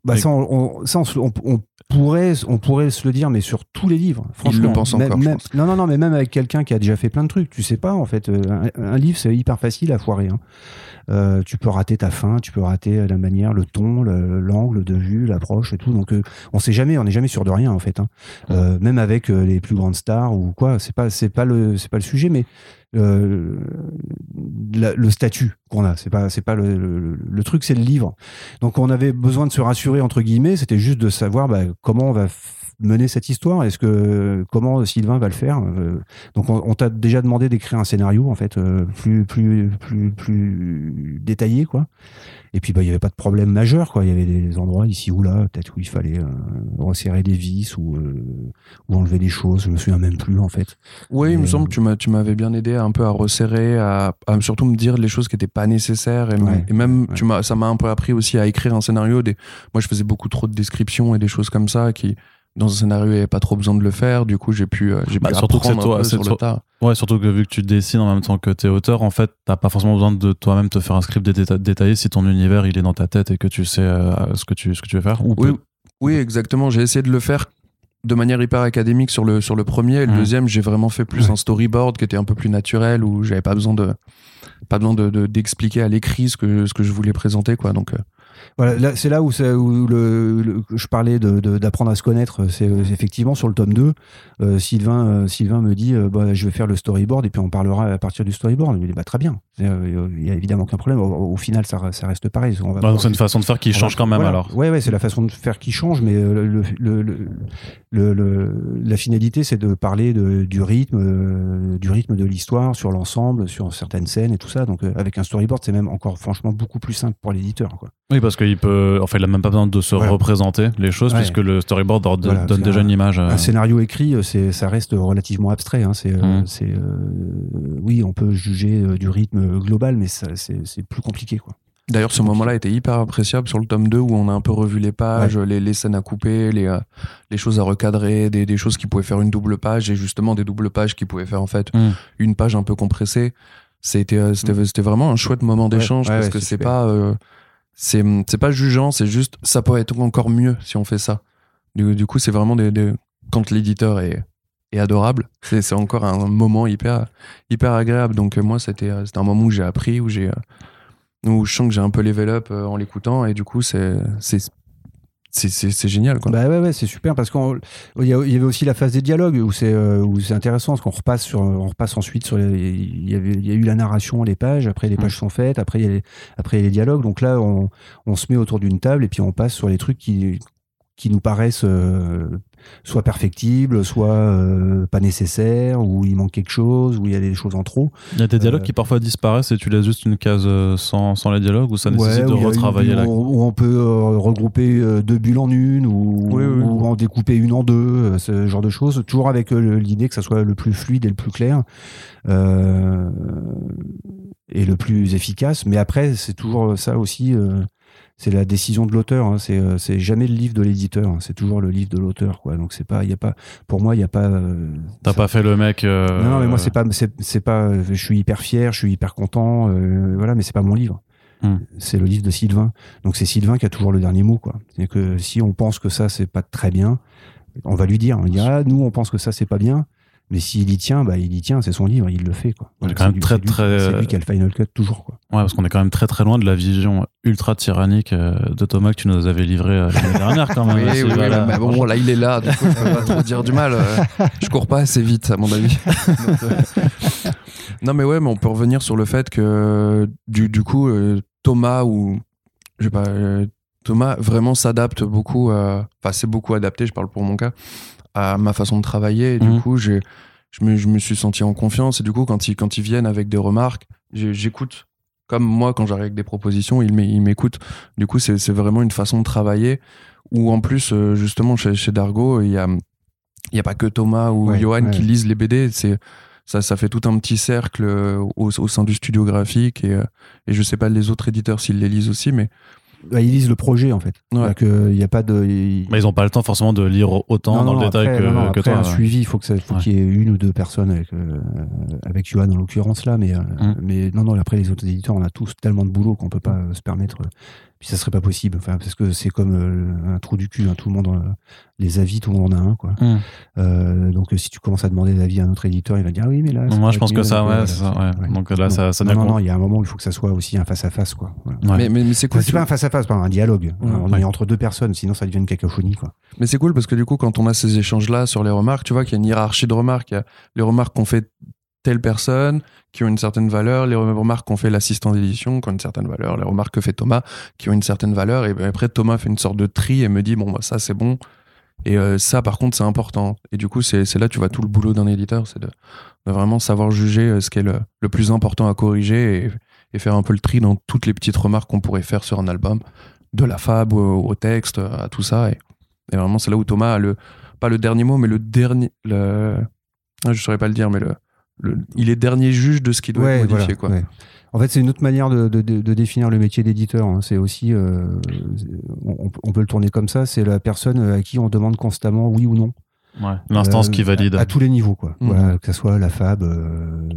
bah, ça, on, on- ça, on se- on- on pourrait, on pourrait se le dire, mais sur tous les livres. Franchement, le Même- encore, même- pense. non, non, non, mais même avec quelqu'un qui a déjà fait plein de trucs, tu sais pas en fait. Un, un livre, c'est hyper facile à foirer. hein. Euh, tu peux rater ta fin, tu peux rater la manière, le ton, le- l'angle de vue, l'approche et tout. Donc, euh, on sait jamais, on n'est jamais sûr de rien en fait. hein. Euh, même avec euh, les plus grandes stars ou quoi, c'est pas, c'est pas le, c'est pas le sujet, mais euh, la- le statut qu'on a, c'est pas, c'est pas le, le- le truc, c'est le livre. Donc, on avait besoin de se rassurer entre guillemets. C'était juste de savoir bah, comment on va mener cette histoire? Est-ce que comment Sylvain va le faire? Euh, Donc, on, on t'a déjà demandé d'écrire un scénario en fait euh, plus, plus, plus, plus détaillé, quoi. Et puis, bah, il n'y avait pas de problème majeur, quoi. Il y avait des endroits ici ou là, peut-être où il fallait euh, resserrer des vis ou, euh, ou enlever des choses. Je me souviens même plus, en fait. Oui, il me semble que tu m'avais bien aidé un peu à resserrer, à, à surtout me dire les choses qui n'étaient pas nécessaires. Et, Ouais, et même, ouais. tu m'as, ça m'a un peu appris aussi à écrire un scénario. Des, moi, je faisais beaucoup trop de descriptions et des choses comme ça qui, dans un scénario, il n'y avait pas trop besoin de le faire. Du coup, j'ai pu, euh, j'ai Bah, pu surtout que c'est apprendre toi- un peu c'est sur toi- le tas. Ouais, surtout que vu que tu dessines en même temps que t'es auteur, en fait, t'as pas forcément besoin de toi-même te faire un script déta- détaillé si ton univers il est dans ta tête et que tu sais euh, ce, que tu, ce que tu veux faire. Ou Oui, exactement. J'ai essayé de le faire de manière hyper académique sur le, sur le premier. Et le Mhm. deuxième, j'ai vraiment fait plus un storyboard qui était un peu plus naturel, où j'avais pas besoin de pas besoin de, de- d'expliquer à l'écrit ce que, ce que je voulais présenter. Quoi. Donc, euh, Voilà, là, c'est là où, où le, le- je parlais d'apprendre à se connaître. C'est euh, effectivement sur le tome 2. euh, Sylvain, euh, Sylvain me dit euh, bah, Je vais faire le storyboard et puis on parlera à partir du storyboard. Lui dis bah, Très bien. Euh, Il y a évidemment aucun problème. Au, au final, ça, ça reste pareil. On va donc c'est une façon de faire qui va- change quand même voilà. alors. Ouais, ouais, c'est la façon de faire qui change, mais euh, le, la finalité, c'est de parler de, du rythme, euh, du rythme de l'histoire sur l'ensemble, sur certaines scènes et tout ça. Donc, euh, avec un storyboard, c'est même encore franchement beaucoup plus simple pour l'éditeur. Oui, parce qu'il peut. Enfin, il a même pas besoin de se Voilà. représenter les choses Ouais. puisque le storyboard Voilà, donne déjà un- une image. euh. Un scénario écrit, euh, c'est, ça reste relativement abstrait. Hein. C'est, euh, euh, oui, on peut juger du rythme global, mais ça, c'est, c'est plus compliqué. Quoi. D'ailleurs, ce moment-là était hyper appréciable sur le tome 2 où on a un peu revu les pages, les, les scènes à couper, les, les choses à recadrer, des, des choses qui pouvaient faire une double page et justement des doubles pages qui pouvaient faire en fait Mm. une page un peu compressée. C'était euh, c'était vraiment un chouette moment d'échange ouais, parce ouais, que c'est pas euh, c'est c'est pas jugeant, c'est juste ça pourrait être encore mieux si on fait ça. Du, du coup, c'est vraiment des, quand l'éditeur est adorable, c'est encore un moment hyper hyper agréable. Donc euh, moi, c'était euh, c'était un moment où j'ai appris, où j'ai euh, où je sens que j'ai un peu level up en l'écoutant et du coup c'est c'est c'est c'est c'est génial quoi. Bah ouais, ouais, c'est super parce qu'il y, y avait aussi la phase des dialogues où c'est euh, où c'est intéressant parce qu'on repasse sur on repasse ensuite sur les- il y avait il y a eu la narration les pages après les pages sont faites après il y a les, après il y a les dialogues donc là on, on se met autour d'une table et puis on passe sur les trucs qui qui nous paraissent euh, soit perfectibles soit euh, pas nécessaires ou il manque quelque chose ou il y a des choses en trop Il y a des dialogues Euh, qui parfois disparaissent et tu laisses juste une case euh, sans, sans les dialogues ou ça nécessite Ouais, de retravailler la. Où on peut euh, regrouper deux bulles en une ou, Oui, oui. ou en découper une en deux, ce genre de choses. Toujours avec l'idée que ça soit le plus fluide et le plus clair et le plus efficace. Mais après, c'est toujours ça aussi. C'est la décision de l'auteur. hein. C'est euh, c'est jamais le livre de l'éditeur. hein. C'est toujours le livre de l'auteur. Quoi. Donc c'est pas, il y a pas. Pour moi, il y a pas. euh, T'as pas fait le mec. euh, non, mais moi c'est pas, c'est c'est pas. Je suis hyper fier, je suis hyper content, voilà, mais c'est pas mon livre. Hmm. C'est le livre de Sylvain. Donc c'est Sylvain qui a toujours le dernier mot, quoi. C'est que si on pense que ça c'est pas très bien, on va lui dire. On ah nous on pense que ça c'est pas bien, Mais s'il y tient, bah, il y tient, c'est son livre, il le fait. Quoi. Voilà, c'est lui- très, c'est lui- très- C'est lui qui a le Final Cut toujours. Quoi. Ouais, parce qu'on est quand même très très loin de la vision ultra tyrannique euh, de Thomas que tu nous avais livré euh, l'année dernière quand même. Oui, aussi, oui, voilà. mais bon, là, il est là, du coup, je peux pas trop dire du mal. euh, Je cours pas assez vite, à mon avis. Donc, Non, mais ouais, mais on peut revenir sur le fait que, du, du coup, Thomas ou. Je sais pas. Thomas vraiment s'adapte beaucoup. Enfin, c'est beaucoup adapté, je parle pour mon cas, à ma façon de travailler. Et du Mhm. coup. Je me, je me suis senti en confiance et du coup, quand ils, quand ils viennent avec des remarques, j'écoute. Comme moi, quand j'arrive avec des propositions, ils m'é- ils m'écoutent. Du coup, c'est vraiment une façon de travailler où, en plus, euh, justement, chez, chez Dargo, il y a, il y a pas que Thomas ou Ouais, Johan ouais. qui lisent les BD. C'est ça, ça fait tout un petit cercle euh, au, au sein du studio graphique et, euh, et je sais pas les autres éditeurs s'ils les lisent aussi, mais Bah, ils lisent le projet en fait. Ouais. C'est-à-dire que Il n'y a pas de. Mais ils ont pas le temps forcément de lire autant Non, dans non, le détail que, non, que après, toi. un ouais. suivi, il faut que ça- faut Ouais. qu'il y ait une ou deux personnes avec, euh, avec Johan en l'occurrence là, mais, euh, Mm. mais non, non, après les autres éditeurs, on a tous tellement de boulot qu'on peut pas euh, se permettre. Euh, puis ça serait pas possible, enfin, parce que c'est comme euh, un trou du cul, hein, tout le monde, euh, les avis, tout le monde en a un, quoi. Mm. Euh, donc euh, si tu commences à demander l'avis à un autre éditeur, il va dire ah oui, mais là. Moi, je pense que ça, donc, ouais, voilà, c'est ça, ouais. Donc là, Non. ça, ça non, non, non, il y a un moment où il faut que ça soit aussi un face à face, quoi. Voilà. Ouais. mais, mais, mais c'est cool. Enfin, c'est pas un face à face, pas un dialogue. Ouais. on Ouais. est entre deux personnes, sinon ça devient une cacophonie, quoi. Mais c'est cool parce que du coup, quand on a ces échanges-là sur les remarques, tu vois qu'il y a une hiérarchie de remarques. Il y a les remarques qu'on fait telle personne qui ont une certaine valeur, les remarques qu'on fait l'assistant d'édition qui ont une certaine valeur, les remarques que fait Thomas qui ont une certaine valeur. Et ben après, Thomas fait une sorte de tri et me dit bon, bah, ça c'est bon. Et euh, ça, par contre, c'est important. Et du coup, c'est là, tu vois, tout le boulot d'un éditeur, c'est de, vraiment savoir juger euh, ce qui est le, le plus important à corriger et, faire un peu le tri dans toutes les petites remarques qu'on pourrait faire sur un album, de la fab au, texte, à tout ça. Et, et vraiment, c'est là où Thomas a le, pas le dernier mot, mais le dernier. Le, ah, je saurais pas le dire, mais le, le- il est dernier juge de ce qui doit être modifié. quoi. ouais. En fait, c'est une autre manière de, de- de- de définir le métier d'éditeur. hein. C'est aussi, euh, on, on peut le tourner comme ça, c'est la personne à qui on demande constamment oui ou non. Ouais. L'instance Euh, qui valide. À, à tous les niveaux, quoi. Voilà, que ce soit la FAB, euh,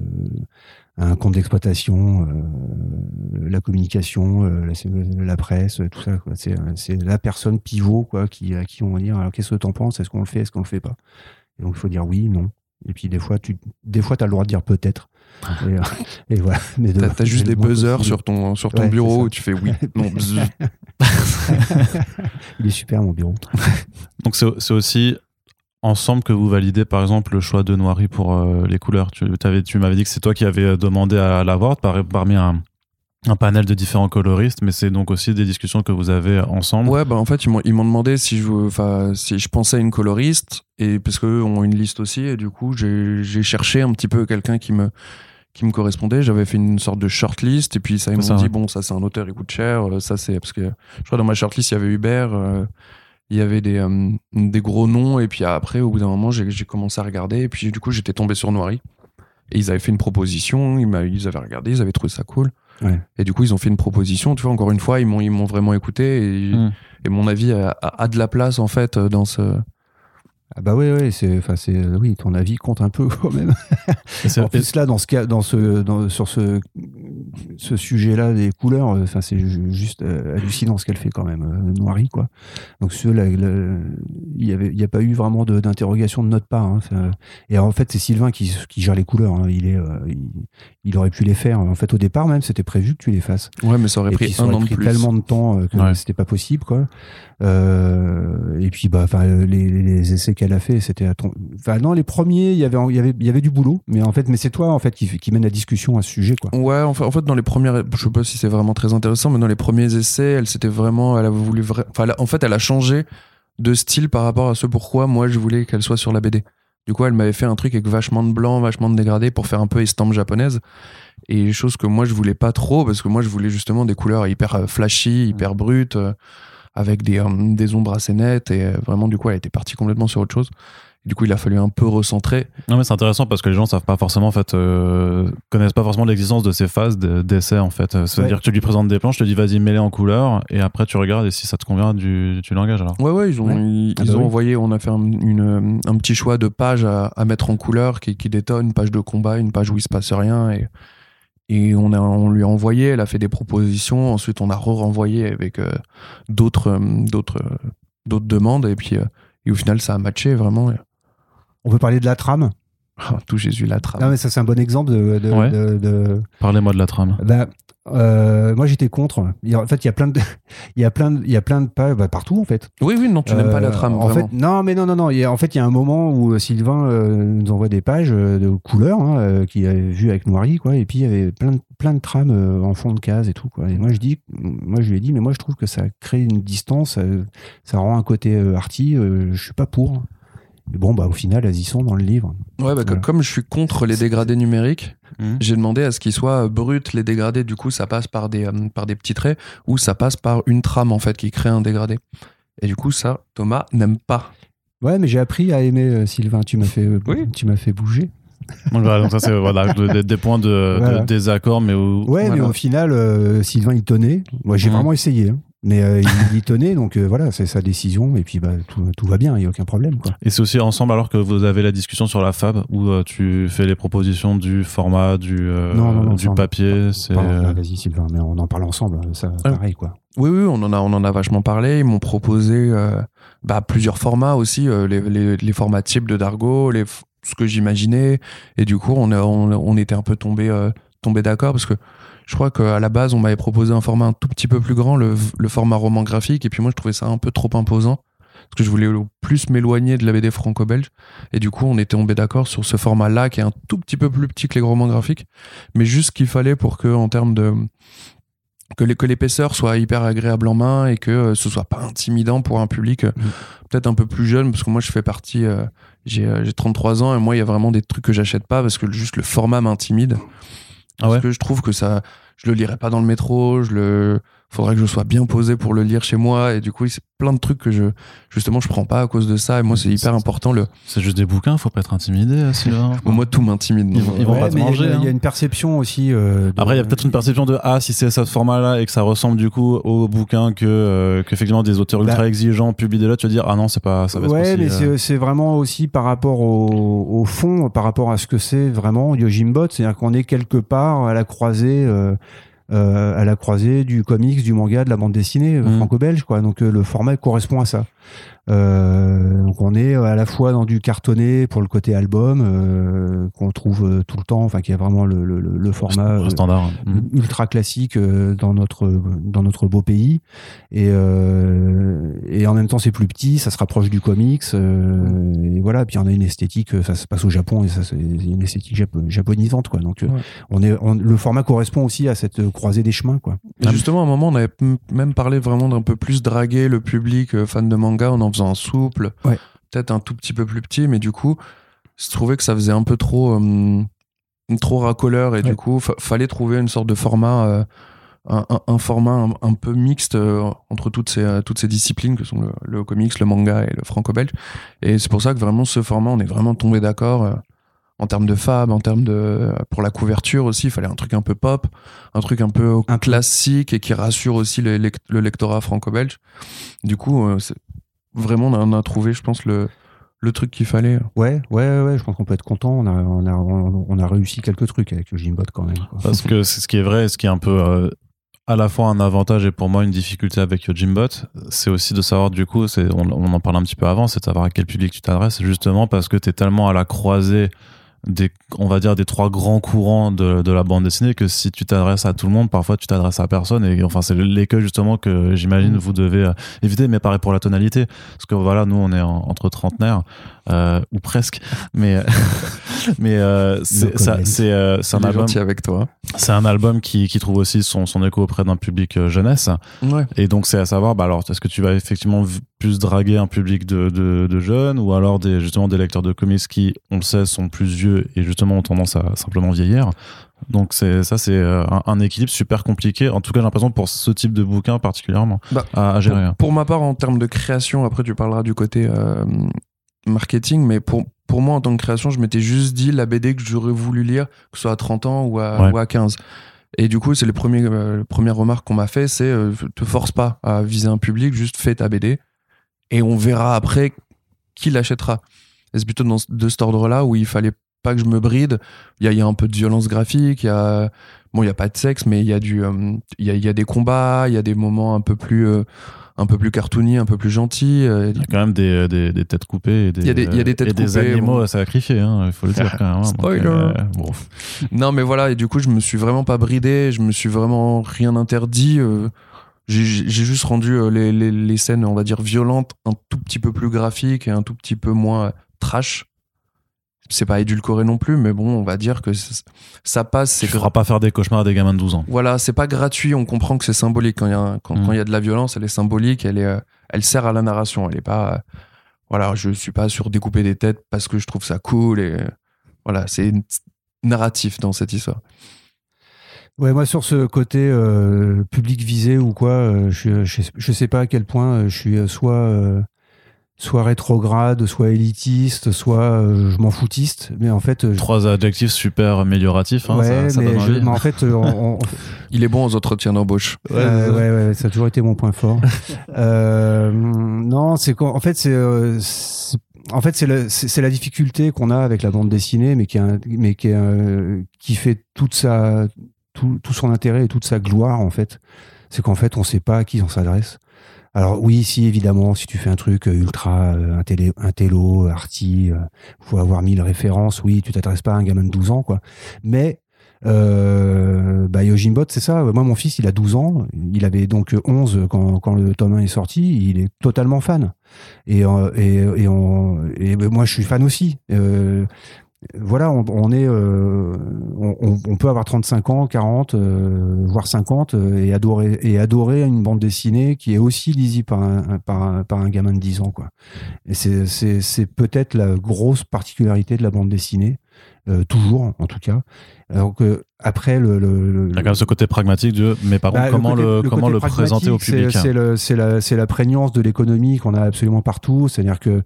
un compte d'exploitation, euh, la communication, euh, la, la presse, tout ça. C'est c'est la personne pivot quoi, qui, à qui on va dire alors qu'est-ce que t'en penses? Est-ce qu'on le fait? Est-ce qu'on le fait pas? Et donc il faut dire oui, non. Et puis des fois, tu des fois, as le droit de dire peut-être. Et, euh, et voilà. Mais de- T'as t'as juste des buzzers possible. sur ton, sur ton Ouais, bureau où tu fais oui, non, bzz. Il est super mon bureau. Donc c'est c'est aussi ensemble que vous validez par exemple le choix de Noiry pour euh, les couleurs. Tu, t'avais- tu m'avais dit que c'est toi qui avais demandé à l'avoir par, parmi un, un panel de différents coloristes, mais c'est donc aussi des discussions que vous avez ensemble. Ouais, bah en fait, ils m'ont ils m'ont demandé si je, enfin, si je pensais à une coloriste, et parce qu'eux ont une liste aussi, et du coup, j'ai j'ai cherché un petit peu quelqu'un qui me, qui me correspondait. J'avais fait une sorte de shortlist, et puis ça, ils m'ont ça, dit, ouais. bon, ça c'est un auteur, il coûte cher, euh, ça c'est. Parce que je crois dans ma shortlist, il y avait Hubert, euh, il y avait des, euh, des gros noms, et puis après, au bout d'un moment, j'ai j'ai commencé à regarder, et puis du coup, j'étais tombé sur Noiry. Et ils avaient fait une proposition, ils, ils avaient regardé, ils avaient trouvé ça cool. Ouais. Et du coup, ils ont fait une proposition. Tu vois, encore une fois, ils m'ont, ils m'ont vraiment écouté. Et, Mm. et mon avis a, a- a de la place, en fait, dans ce. Ah bah oui, oui, c'est, enfin c'est, oui, ton avis compte un peu quand même. En plus là, dans ce cas, dans ce, dans, sur ce, ce sujet-là des couleurs, euh, enfin c'est ju- juste euh, hallucinant ce qu'elle fait quand même, euh, Noiry quoi. Donc ce, il y avait, il y a pas eu vraiment de- d'interrogation de notre part. hein, ça- et en fait, c'est Sylvain qui, qui gère les couleurs. hein, il est, euh, il, il aurait pu les faire. En fait, au départ même, c'était prévu que tu les fasses. Ouais, mais ça aurait Et pris puis ça un an de plus. tellement de temps euh, que Ouais. c'était pas possible quoi. Euh, et puis bah enfin les, les essais qu'elle a fait c'était enfin non les premiers il y avait y avait y avait du boulot mais en fait mais c'est toi en fait qui, qui mène la discussion à ce sujet quoi. Ouais, en fait, en fait, dans les premières, je sais pas si c'est vraiment très intéressant, mais dans les premiers essais, elle s'était vraiment, elle a voulu, enfin, en fait, elle a changé de style par rapport à ce pourquoi moi je voulais qu'elle soit sur la BD. Du coup, elle m'avait fait un truc avec vachement de blanc, vachement de dégradé pour faire un peu estampe japonaise. Et chose que moi je voulais pas trop parce que moi je voulais justement des couleurs hyper euh, flashy, hyper brutes, euh, avec des, euh, des ombres assez nettes. Et euh, vraiment, du coup, elle était partie complètement sur autre chose. Du coup, il a fallu un peu recentrer. Non mais c'est intéressant parce que les gens savent pas forcément en fait euh, connaissent pas forcément l'existence de ces phases de- d'essai en fait. C'est-à-dire Ouais. que tu lui présentes des planches, je te dis vas-y mets-les en couleur et après tu regardes et si ça te convient du, tu l'engages alors. Ouais, ouais, ils ont, Ouais. ils, Ah ils bah ont oui. envoyé, on a fait un, une, un petit choix de pages à, à mettre en couleur qui, qui détonne, une page de combat, une page où il se passe rien. Et, et on, lui a envoyé, elle a fait des propositions. Ensuite, on a re-renvoyé avec euh, d'autres euh, euh, d'autres demandes. Et puis, au final, ça a matché vraiment. On peut parler de la trame? Oh, tout Jésus, la trame. Non, mais ça, c'est un bon exemple de. de- Ouais. de- de- Parlez-moi de la trame. Bah, euh, moi, j'étais contre. Il y a- En fait, il y a plein de, il y a plein de, il y a plein de pages bah, partout en fait. Oui, oui, non, tu n'aimes pas la Euh, trame, En vraiment. fait, non, mais non, non, non. Il y a- en fait, il y a un moment où euh, Sylvain euh, nous envoie des pages de couleurs hein, qu'il avait vu avec Noiry, quoi. Et puis il y avait plein de, plein de trames euh, en fond de case et tout, quoi. Et moi, je dis, moi, je lui ai dit, mais moi, je trouve que ça crée une distance, ça rend un côté euh, arty. euh, je suis pas pour. Et bon, bah, au final, elles y sont dans le livre. Ouais, bah, Voilà. comme je suis contre les dégradés numériques, Mhm. j'ai demandé à ce qu'ils soient bruts, les dégradés. Du coup, ça passe par des, euh, par des petits traits ou ça passe par une trame, en fait, qui crée un dégradé. Et du coup, ça, Thomas n'aime pas. Ouais, mais j'ai appris à aimer euh, Sylvain. Tu m'as fait, euh, Oui. tu m'as fait bouger. Donc, voilà, donc ça c'est voilà, de- de- des points de, Voilà. de désaccord, mais où, Ouais, mais au final, euh, Sylvain, il tenait. Moi, j'ai Mhm. vraiment essayé. hein. Mais euh, il, il tenait, donc euh, voilà, c'est sa décision. Et puis, bah, tout, tout va bien, il n'y a aucun problème. Quoi. Et c'est aussi ensemble alors que vous avez la discussion sur la fab où euh, tu fais les propositions du format, du, euh, Non, non, non, du papier. C'est euh, Vas-y, Sylvain, mais on en parle ensemble. Ça, Ah. pareil, quoi. Oui, oui, on en a, on en a vachement parlé. Ils m'ont proposé euh, bah, plusieurs formats aussi, euh, les, les, les formats types de Dargo, les, ce que j'imaginais. Et du coup, on, a, on, on était un peu tombé, euh, tombé d'accord parce que je crois qu'à la base, on m'avait proposé un format un tout petit peu plus grand, le, le format roman graphique. Et puis moi, je trouvais ça un peu trop imposant parce que je voulais plus m'éloigner de la BD franco-belge. Et du coup, on était tombé d'accord sur ce format-là qui est un tout petit peu plus petit que les romans graphiques, mais juste ce qu'il fallait pour que, en termes de que l'épaisseur soit hyper agréable en main et que euh, ce soit pas intimidant pour un public euh, Mm. peut-être un peu plus jeune parce que moi je fais partie j'ai euh, j'ai 33 ans et moi il y a vraiment des trucs que j'achète pas parce que juste le format m'intimide Ah ouais parce que je trouve que ça je le lirai pas dans le métro je le faudrait que je sois bien posé pour le lire chez moi et du coup c'est plein de trucs que je justement je prends pas à cause de ça et moi c'est hyper important le c'est juste des bouquins, faut pas être intimidé, euh, moi tout m'intimide Ils vont- ils vont pas te mais il y a- manger, Il y, a hein. une perception aussi. euh, de- Après, il y a peut-être une perception de ah si c'est ce format-là et que ça ressemble du coup au bouquin que euh, qu'effectivement des auteurs ultra Bah. exigeants publient des là, tu vas dire ah non c'est pas ça va être Ouais, aussi, mais euh, c'est- vraiment aussi par rapport au, au fond, par rapport à ce que c'est vraiment Yojimbot. C'est-à-dire qu'on est quelque part à la croisée, euh, à la croisée du comics, du manga, de la bande dessinée euh, Mm. franco-belge, quoi. Donc euh, le format correspond à ça. Euh, donc on est à la fois dans du cartonné pour le côté album euh, qu'on trouve euh, tout le temps, enfin qui est vraiment le, le- le- format euh, standard. Mm. ultra classique euh, dans notre dans notre beau pays et euh, et en même temps c'est plus petit ça se rapproche du comics euh, et voilà puis on a une esthétique euh, ça se passe au Japon et ça c'est une esthétique japo- japonisante quoi donc euh, Ouais. on est on- le format correspond aussi à cette euh, croisée des chemins quoi Et justement, à un moment, on avait même parlé vraiment d'un peu plus draguer le public euh, fan de manga en faisant un souple, Ouais. peut-être un tout petit peu plus petit, mais du coup, je trouvais que ça faisait un peu trop, euh, trop racoleur et du coup, fa- fallait trouver une sorte de format, euh, un, un- un format un, un peu mixte euh, entre toutes ces, toutes ces disciplines que sont le, le comics, le manga et le franco-belge. Et c'est pour ça que vraiment ce format, on est vraiment tombé d'accord. euh, en termes de fab, en termes de pour la couverture aussi, il fallait un truc un peu pop, un truc un peu Un classique et qui rassure aussi le, lec- le lectorat franco-belge. Du coup, vraiment, on a, on a trouvé, je pense, le, le truc qu'il fallait. ouais ouais ouais je pense qu'on peut être content on a on a on, a réussi quelques trucs avec le Jimbot quand même quoi. Parce que c'est ce qui est vrai, ce qui est un peu euh, à la fois un avantage et pour moi une difficulté avec Jimbot, c'est aussi de savoir du coup, c'est, on, on en parle un petit peu avant, c'est de savoir à quel public tu t'adresses, justement parce que tu es tellement à la croisée des, on va dire, des trois grands courants de, de la bande dessinée que si tu t'adresses à tout le monde, parfois tu t'adresses à personne. Et enfin c'est l'écueil justement que j'imagine Mm. vous devez euh, éviter, mais pareil pour la tonalité, parce que voilà, nous on est en- entre trentenaires, euh, ou presque, mais, mais euh, c'est, ça, c'est, euh, c'est un Il est album gentil avec toi. c'est un album qui, qui trouve aussi son, son écho auprès d'un public euh, jeunesse. Ouais. Et donc, c'est à savoir, bah alors, est-ce que tu vas effectivement v- plus draguer un public de, de, de jeunes ou alors des, justement des lecteurs de comics qui, on le sait, sont plus vieux et justement ont tendance à simplement vieillir? Donc, c'est, ça, c'est euh, un, un équilibre super compliqué. En tout cas, j'ai l'impression pour ce type de bouquin particulièrement Bah, à, à gérer. Pour, pour ma part, en termes de création, après tu parleras du côté euh, marketing, mais pour, pour moi, en tant que création, je m'étais juste dit la BD que j'aurais voulu lire, que ce soit à 30 ans ou à, Ouais. ou à 15. Et du coup, c'est les premiers, euh, les premières remarques qu'on m'a fait, c'est euh, te force pas à viser un public, juste fais ta BD et on verra après qui l'achètera. Et c'est plutôt dans, de cet ordre-là où il fallait pas que je me bride. Il y a, il y a un peu de violence graphique, il y a bon, il y a pas de sexe, mais il y a du, euh, y, a, il y a des combats, il y a des moments un peu plus, un peu plus cartoony, un peu plus gentils. euh, Il y a quand même des, des, des têtes coupées et des, Il y a des- il y a des têtes et des animaux bon. à sacrifier, hein, il faut le dire quand même. hein. Donc, Spoiler. euh, bon. Non, mais voilà, et du coup, je me suis vraiment pas bridé, je me suis vraiment rien interdit. euh, j'ai juste rendu euh, les, les, les scènes, on va dire, violentes, un tout petit peu plus graphiques et un tout petit peu moins trash. C'est pas édulcoré non plus, mais bon, on va dire que ça passe. Tu C'est feras pas faire des cauchemars à des gamins de 12 ans. voilà, c'est pas gratuit. On comprend que c'est symbolique quand il y a quand, Mm. quand il y a de la violence, elle est symbolique, elle est, euh, elle sert à la narration. Elle est pas, euh, voilà, je suis pas sur découper des têtes parce que je trouve ça cool et euh, voilà, c'est narratif dans cette histoire. Ouais, moi sur ce côté euh, public visé ou quoi, euh, je, je, je sais pas à quel point je suis soit euh, soit rétrograde, soit élitiste, soit euh, je m'en foutiste, mais en fait, euh, je- Trois adjectifs super amélioratifs, hein, ouais, ça, ça mais, donne je- mais en fait, euh, on- on- Il est bon aux entretiens d'embauche. Euh, ouais, ouais, ça a toujours été mon point fort. Euh, non, c'est qu'en en fait, c'est, euh, c'est- en fait, c'est la, la difficulté qu'on a avec la bande dessinée, mais qui, est un- mais qui, est, euh, qui fait toute sa, tout, tout son intérêt et toute sa gloire, en fait. C'est qu'en fait, on sait pas à qui on s'adresse. Alors oui, si évidemment, si tu fais un truc euh, ultra euh, intélé- intello, arty, euh, faut avoir mille références. Oui, tu t'adresses pas à un gamin de 12 ans, quoi. Mais euh, bah, Yojimbot, c'est ça. Moi, mon fils, il a 12 ans. Il avait donc 11 quand, quand le tome 1 est sorti. Il est totalement fan. Et, euh, et, et, et moi, je suis fan aussi. Euh, voilà, on, est, euh, on, peut avoir 35 ans, 40, euh, voire 50 euh, et adorer, et adorer une bande dessinée qui est aussi lisible par un, par un, par un gamin de 10 ans, quoi. Et c'est peut-être la grosse particularité de la bande dessinée, euh, toujours, en tout cas. Alors que, après, le, le, le- Il y a quand même ce côté pragmatique de, mais par bah, contre, comment côté- le, comment le présenter au public c'est- hein. C'est la, c'est la prégnance de l'économie qu'on a absolument partout. C'est-à-dire que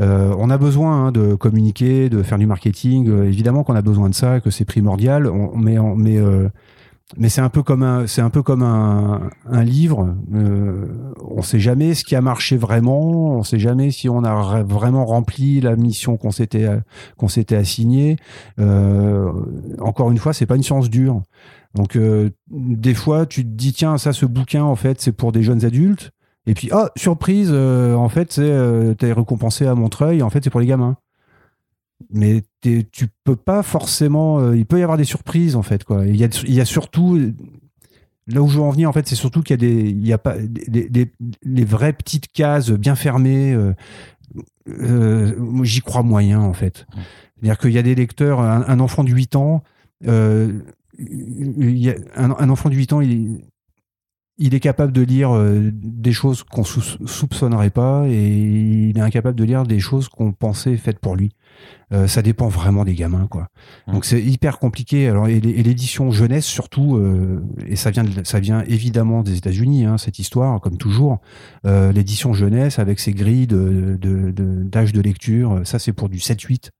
euh, on a besoin hein, de communiquer, de faire du marketing. Euh, évidemment qu'on a besoin de ça, que c'est primordial. On, mais on- mais euh, mais c'est un peu comme un c'est un peu comme un, un livre. Euh, on sait jamais ce qui a marché vraiment. On sait jamais si on a ra- vraiment rempli la mission qu'on s'était qu'on s'était assigné. Euh, encore une fois, c'est pas une science dure. Donc euh, des fois, tu te dis tiens, ça, ce bouquin, en fait, c'est pour des jeunes adultes. Et puis, oh, surprise, euh, en fait, c'est euh, t'es récompensé à Montreuil. En fait, c'est pour les gamins. Mais tu peux pas forcément. euh, il peut y avoir des surprises, en fait, quoi. Il y a, il y a surtout. Là où je veux en venir, en fait, c'est surtout qu'il y a des, il y a pas des, des- les vraies petites cases bien fermées. euh, euh, J'y crois moyen, en fait. C'est-à-dire qu'il y a des lecteurs, un, un enfant de 8 ans, il y a un, un enfant de 8 ans, il, il est capable de lire euh, des choses qu'on sou- soupçonnerait pas et il est incapable de lire des choses qu'on pensait faites pour lui. Euh, ça dépend vraiment des gamins, quoi. Mm. Donc c'est hyper compliqué. Alors et, l'é- et l'édition jeunesse surtout, euh, et ça vient, de- ça vient évidemment des États-Unis, hein, cette histoire, comme toujours. Euh, l'édition jeunesse avec ses grilles de de- de- d'âge de, lecture, ça c'est pour du 7-8.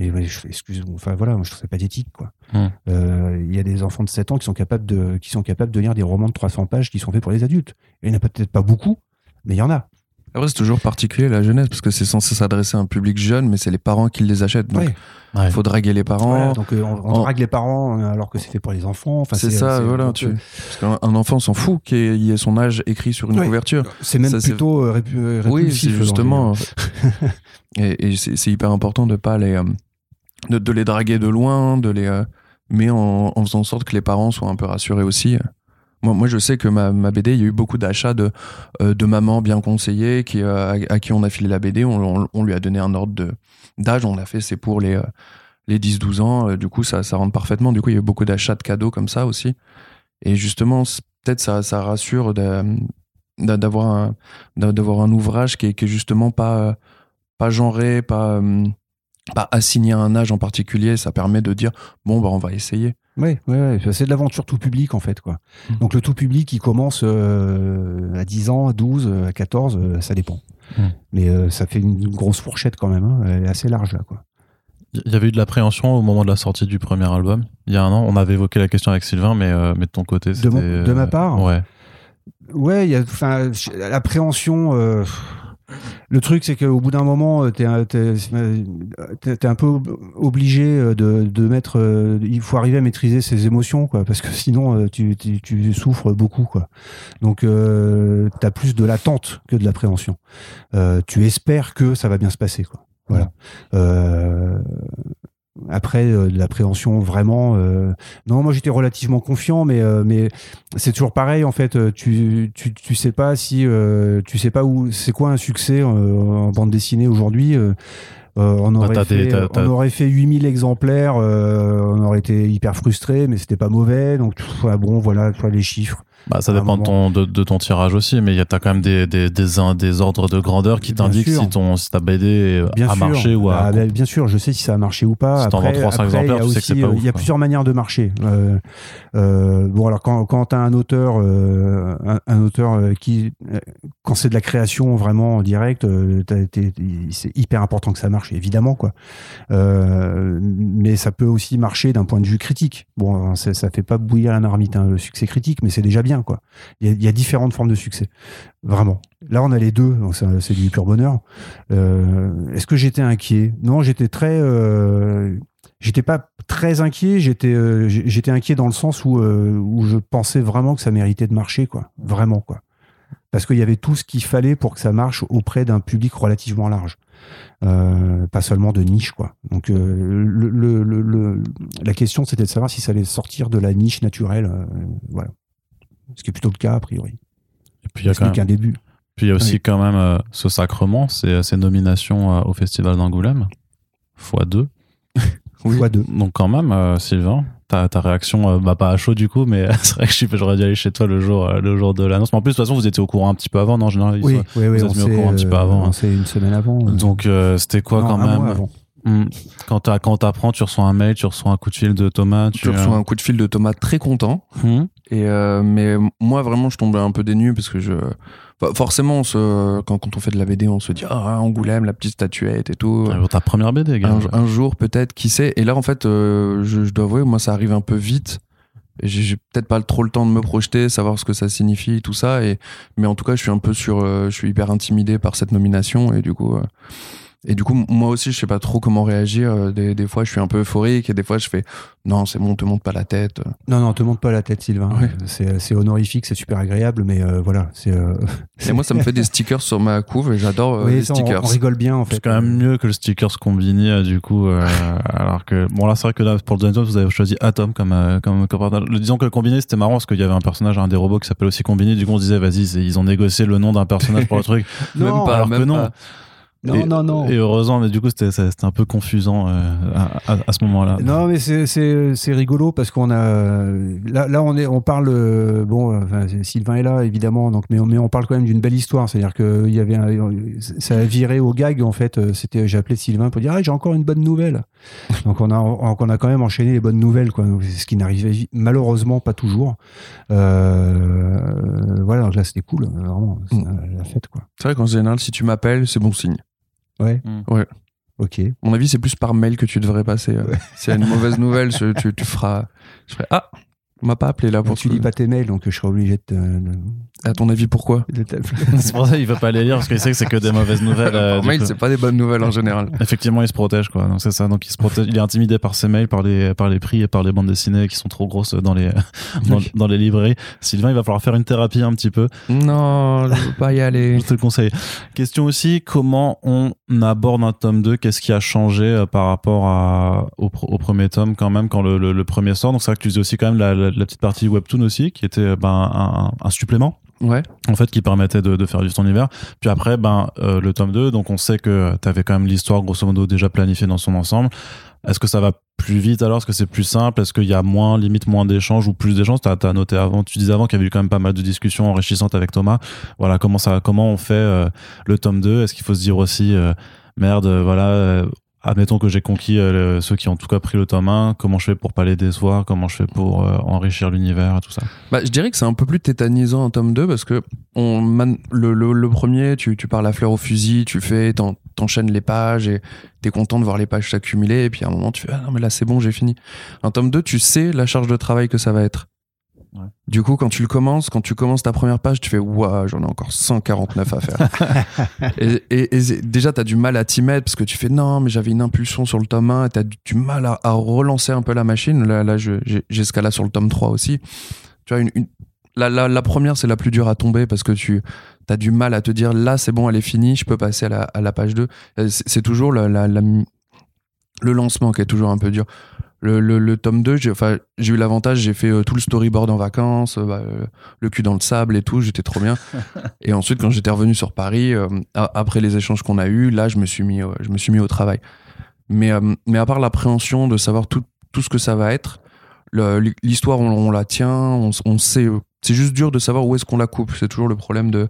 Je- excuse, enfin voilà, moi, je trouve ça pathétique, quoi. Mm. Euh, Il y a des enfants de 7 ans qui sont capables de, qui sont capables de lire des romans de 300 pages qui sont faits pour les adultes. Il n'y en a peut-être pas beaucoup, mais il y en a. Après, c'est toujours particulier la jeunesse parce que c'est censé s'adresser à un public jeune, mais c'est les parents qui les achètent. Donc, il Ouais. faut draguer les parents. Voilà, donc euh, on, on en- drague les parents euh, alors que c'est fait pour les enfants. Enfin, c'est ça, voilà. Tu... Parce qu'un un enfant s'en fout qu'il y ait son âge écrit sur une Ouais. couverture. C'est même Ça, plutôt répu- euh, Oui, répulsif, c'est justement. et et c'est c'est hyper important de pas les, euh, de, les draguer de loin, de les, euh, mais en, faisant en sorte que les parents soient un peu rassurés aussi. Moi, moi je sais que ma, ma BD, il y a eu beaucoup d'achats de, euh, de mamans bien conseillées qui, euh, à, qui on a filé la BD. On, on- lui a donné un ordre d'âge. On a fait, c'est pour les, les 10-12 ans. Du coup, ça, ça rentre parfaitement. Du coup, il y a eu beaucoup d'achats de cadeaux comme ça aussi. Et justement, peut-être ça, ça rassure d'avoir un, un ouvrage qui est, justement pas, pas genré, pas, euh, pas assigné à un âge en particulier. Ça permet de dire, bon, bah, on va essayer. Ouais, ouais, ouais. c'est de l'aventure tout public en fait quoi. Mhm. Donc le tout public il commence euh, à 10 ans, à 12, à 14, euh, ça dépend. Mhm. Mais euh, ça fait une grosse fourchette quand même, hein. elle est assez large là quoi. Il y avait eu de l'appréhension au moment de la sortie du premier album. Il y a un an, on avait évoqué la question avec Sylvain, mais, euh, mais de ton côté, c'était. mon- de ma part? Ouais. Ouais, il y a l'appréhension euh, Le truc, c'est qu'au bout d'un moment, euh, t'es- t'es un peu ob- obligé euh, de, mettre. euh, il faut arriver à maîtriser ses émotions, quoi, parce que sinon, tu, tu, tu souffres beaucoup, quoi. Donc, euh, t'as plus de l'attente que de l'appréhension. Tu espères que ça va bien se passer, quoi. Voilà. Après, euh, de l'appréhension, vraiment. euh, non, moi j'étais relativement confiant, mais, euh, mais c'est toujours pareil en fait. Tu, tu, tu sais pas si. euh, tu sais pas où. C'est quoi un succès euh, en bande dessinée aujourd'hui on, aurait t'as des- fait, on aurait fait 8000 exemplaires, euh, on aurait été hyper frustré, mais c'était pas mauvais. Donc, ah bon, voilà, tu vois, les chiffres. Bah, ça un dépend de ton, de, de ton tirage aussi, mais il y a t'as quand même des, des, des, un- des ordres de grandeur qui t'indiquent si, ton, si ta BD Bien a sûr. marché ou a. Ah, ben, bien sûr, je sais si ça a marché ou pas. Si t'en après, vends 300 après, il y a exemplaires, tu sais que c'est pas euh, ouf, Il y a quoi. plusieurs manières de marcher. Euh, euh, bon, alors quand, quand t'as un auteur, euh, un, un auteur euh, qui, euh, quand c'est de la création vraiment en direct, euh, c'est hyper important que ça marche, évidemment, quoi. Euh, mais ça peut aussi marcher d'un point de vue critique. Bon, ça, ça fait pas bouillir la marmite, hein, le succès critique, mais c'est déjà bien, quoi. Il y, a, différentes formes de succès, vraiment. Là, on a les deux, donc c'est du pur bonheur. Euh, Est-ce que j'étais inquiet? Non, j'étais très. Euh, j'étais pas très inquiet. J'étais, euh, j'étais inquiet dans le sens où où je pensais vraiment que ça méritait de marcher, quoi. Vraiment, quoi. Parce qu'il y avait tout ce qu'il fallait pour que ça marche auprès d'un public relativement large, pas seulement de niche, quoi. Donc, le, le- la question, c'était de savoir si ça allait sortir de la niche naturelle, voilà. Ce qui est plutôt le cas a priori. Et puis il y a Ce quand même, qu'un début. puis il y a aussi Oui. quand même euh, ce sacrement, c'est ces nominations euh, au Festival d'Angoulême, fois deux. Oui. Fois deux. Donc quand même, euh, Sylvain, ta, ta réaction, euh, bah pas à chaud du coup, mais c'est vrai que j'aurais dû aller chez toi le jour, euh, le jour de l'annonce. Mais en plus, de toute façon, vous étiez au courant un petit peu avant, non, en général Oui, sont- oui, oui, vous êtes mis au courant un petit peu euh, avant, hein. Sait une semaine avant. euh, Donc euh, c'était quoi non, quand un même mois avant. Hmm. Quand quand t'apprends, tu reçois un mail, tu reçois un coup de fil de Thomas, tu, Tu reçois un coup de fil de Thomas très content. Hmm. Et euh, mais moi vraiment je tombais un peu dénu parce que je enfin, forcément on se- quand, quand on fait de la BD on se dit ah Angoulême la petite statuette et tout. Euh, ta première BD, gars. un, un jour peut-être qui sait. Et là en fait euh, je, je dois avouer moi ça arrive un peu vite. J'ai peut-être pas trop le temps de me projeter savoir ce que ça signifie tout ça. Et mais en tout cas je suis un peu sur euh, je suis hyper intimidé par cette nomination et du coup euh, et du coup moi aussi je sais pas trop comment réagir Euh, des, des fois je suis un peu euphorique et des fois je fais non c'est bon te monte pas la tête Non, non, te monte pas la tête, Sylvain. Ouais. C'est c'est honorifique, c'est super agréable, mais euh, voilà. c'est euh, et moi ça me fait des stickers sur ma couve et j'adore euh, oui, les ça, on- stickers on, rigole bien, en fait. C'est quand même mieux que le stickers Combini, euh, du coup. euh, alors que, bon, là, c'est vrai que là, pour le deuxième vous avez choisi Atom comme, euh, comme, comme disons que le Combini, c'était marrant parce qu'il y avait un personnage, un des robots qui s'appelle aussi Combini. Du coup, on se disait, vas-y, ils ont négocié le nom d'un personnage pour le truc. Non, même pas alors même que non. pas. Non, et, non, non. Et heureusement, mais du coup, c'était c'était un peu confusant euh, à, à- à ce moment-là. Non, mais c'est- c'est c'est rigolo parce qu'on a là, là on est on parle euh, bon euh, enfin, Sylvain est là évidemment donc mais on, mais on parle quand même d'une belle histoire c'est-à-dire que il y avait un- ça a viré au gag en fait c'était j'ai appelé Sylvain pour dire ah, j'ai encore une bonne nouvelle donc on a on, on a quand même enchaîné les bonnes nouvelles quoi Donc, ce qui n'arrivait malheureusement pas toujours euh, voilà donc là c'était cool vraiment c'est Mm. la fête quoi C'est vrai qu'en général, si tu m'appelles, c'est bon signe. Ouais Mm. Ouais. ok mon avis, c'est plus par mail que tu devrais passer. euh. S'il y a une mauvaise nouvelle, tu, tu feras. Je ferai Ah, on m'a pas appelé là pour tu lis pas tes mails donc je serai obligé de, te- de, À ton avis, pourquoi c'est pour ça qu'il veut pas les lire parce qu'il sait que c'est que des mauvaises nouvelles. euh, Par mail, c'est pas des bonnes nouvelles en général. Effectivement, il se protège, quoi. Donc c'est ça. Donc il se protège. Il est intimidé par ses mails, par les, par les prix et par les bandes dessinées qui sont trop grosses dans les, dans, dans les librairies. Sylvain, il va falloir faire une thérapie un petit peu. Non, je veux pas y aller. Je te le conseille. Question aussi, comment on aborde un tome 2 Qu'est-ce qui a changé euh, par rapport à, au, pr- au premier tome quand même quand le, le- le premier sort? Donc c'est vrai que tu faisais aussi quand même la, la- la petite partie webtoon aussi, qui était euh, ben, un, un supplément Ouais. en fait qui permettait de, faire vivre ton univers. Puis après ben euh, le tome 2 donc on sait que tu avais quand même l'histoire grosso modo déjà planifiée dans son ensemble. Est-ce que ça va plus vite alors? Est-ce que c'est plus simple? Est-ce qu'il y a moins limite moins d'échanges ou plus d'échanges? T'as as noté avant tu disais avant qu'il y avait eu quand même pas mal de discussions enrichissantes avec Thomas. Voilà comment ça comment on fait euh, le tome 2 est-ce qu'il faut se dire aussi euh, merde voilà admettons que j'ai conquis euh, ceux qui ont en tout cas pris le tome 1 comment je fais pour pas les décevoir? Comment je fais pour euh, enrichir l'univers et tout ça? Bah, je dirais que c'est un peu plus tétanisant en tome 2 parce que on le, premier, tu, tu pars la fleur au fusil, tu fais, t'en- t'enchaînes les pages et t'es content de voir les pages s'accumuler et puis à un moment tu fais ah non mais là c'est bon j'ai fini. Un tome 2, tu sais la charge de travail que ça va être. Ouais. Du coup, quand tu le commences, quand tu commences ta première page, tu fais Waouh, j'en ai encore 149 à faire. et, et- et déjà, tu as du mal à t'y mettre parce que tu fais Non, mais j'avais une impulsion sur le tome 1, tu as du, mal à, à relancer un peu la machine. Là, là je- ce cas-là sur le tome 3 aussi. Tu vois, une, une- la, la- la première, c'est la plus dure à tomber parce que tu as du mal à te dire Là, c'est bon, elle est finie, je peux passer à la, à la page 2. Euh, C'est toujours la- le lancement qui est toujours un peu dur. Le, le- le tome 2, j'ai eu l'avantage, j'ai fait euh, tout le storyboard en vacances, euh, bah, euh, le cul dans le sable et tout, j'étais trop bien. et ensuite, quand j'étais revenu sur Paris, euh, après les échanges qu'on a eus, là, je me suis mis, je me suis mis au travail. Mais, mais à part l'appréhension de savoir tout, tout ce que ça va être, l'histoire, on, on la tient, on, on sait. C'est juste dur de savoir où est-ce qu'on la coupe. C'est toujours le problème de.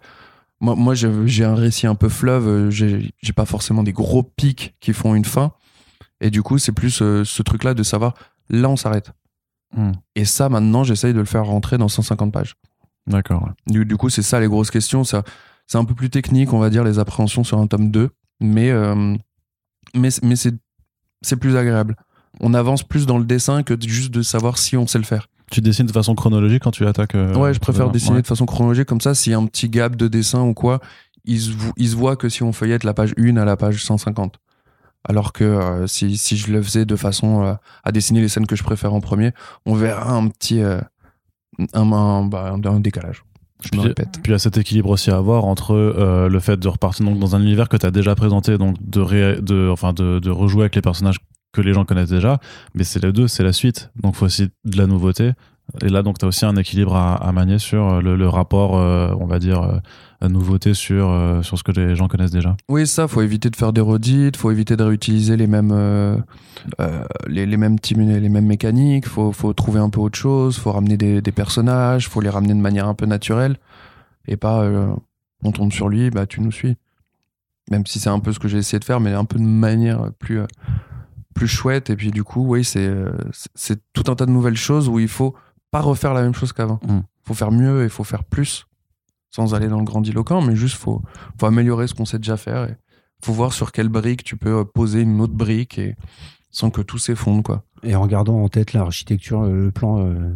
Moi, moi j'ai un récit un peu fleuve, j'ai pas forcément des gros pics qui font une fin. Et du coup, c'est plus euh, ce truc-là de savoir, là, on s'arrête. Hmm. Et ça, maintenant, j'essaye de le faire rentrer dans 150 pages. D'accord. ouais. Du, du coup, c'est ça les grosses questions. Ça, c'est un peu plus technique, on va dire, les appréhensions sur un tome 2. Mais, euh, mais, mais c'est, c'est plus agréable. On avance plus dans le dessin que juste de savoir si on sait le faire. Tu dessines de façon chronologique quand tu attaques euh, ouais, je préfère dessiner de façon chronologique. Comme ça, s'il y a un petit gap de dessin ou quoi, il se, il se voit que si on feuillette la page 1 à la page 150. Alors que euh, si, si je le faisais de façon euh, à dessiner les scènes que je préfère en premier, on verra un petit euh, un, un- bah, un- un décalage. Je me répète. Puis il y a cet équilibre aussi à avoir entre le fait de repartir donc dans un univers que tu as déjà présenté, donc de, ré- de, enfin de, de rejouer avec les personnages que les gens connaissent déjà, mais c'est les deux, c'est la suite. Donc faut aussi de la nouveauté. Et là, donc tu as aussi un équilibre à, manier sur le, le rapport, euh, on va dire, euh, nouveauté sur, euh, sur ce que les gens connaissent déjà. Oui, ça, faut éviter de faire des redites, faut éviter de réutiliser les mêmes, euh, euh, les, les mêmes les mêmes mécaniques, faut, faut trouver un peu autre chose, faut ramener des, des personnages, faut les ramener de manière un peu naturelle, et pas euh, on tombe sur lui, bah tu nous suis. Même si c'est un peu ce que j'ai essayé de faire, mais un peu de manière plus, euh, plus chouette, et puis du coup, oui, euh, c'est tout un tas de nouvelles choses où il faut pas refaire la même chose qu'avant. Mm. faut faire mieux et faut faire plus, sans aller dans le grandiloquent, mais juste faut faut améliorer ce qu'on sait déjà faire et faut voir sur quelle brique tu peux euh, poser une autre brique et sans que tout s'effondre quoi. Et en gardant en tête l'architecture, euh, le plan, euh,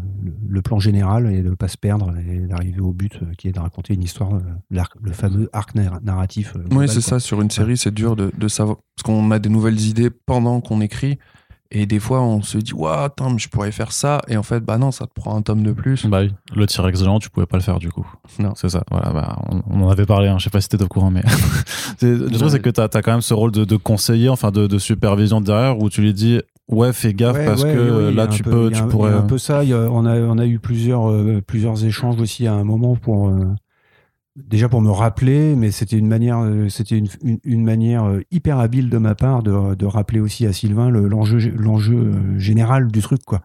le- plan général, et de ne pas se perdre et d'arriver au but euh, qui est de raconter une histoire, euh, le fameux arc nar- narratif. Oui, c'est ça sur une série, c'est dur de, de savoir parce qu'on a des nouvelles idées pendant qu'on écrit et des fois on se dit waouh, attends, mais je pourrais faire ça et en fait bah non, ça te prend un tome de plus. Bah oui, le T-Rex géant, tu pouvais pas le faire du coup. Non. C'est ça, voilà, bah, on, on en avait parlé, hein, je sais pas si t'étais au courant, mais. le truc, c'est que t'as as quand même ce rôle de, de conseiller, enfin de, de supervision derrière, où tu lui dis, ouais, fais gaffe Ouais, parce ouais, que oui, a là, tu peu- peux, il y a tu un- pourrais. Il y a un peu ça. il y a- on, a, on a eu plusieurs, euh, plusieurs échanges aussi à un moment pour. euh, déjà pour me rappeler, mais c'était une manière, euh, c'était une, une, une manière euh, hyper habile de ma part de, de rappeler aussi à Sylvain le- l'enjeu, l'enjeu euh, général du truc, quoi.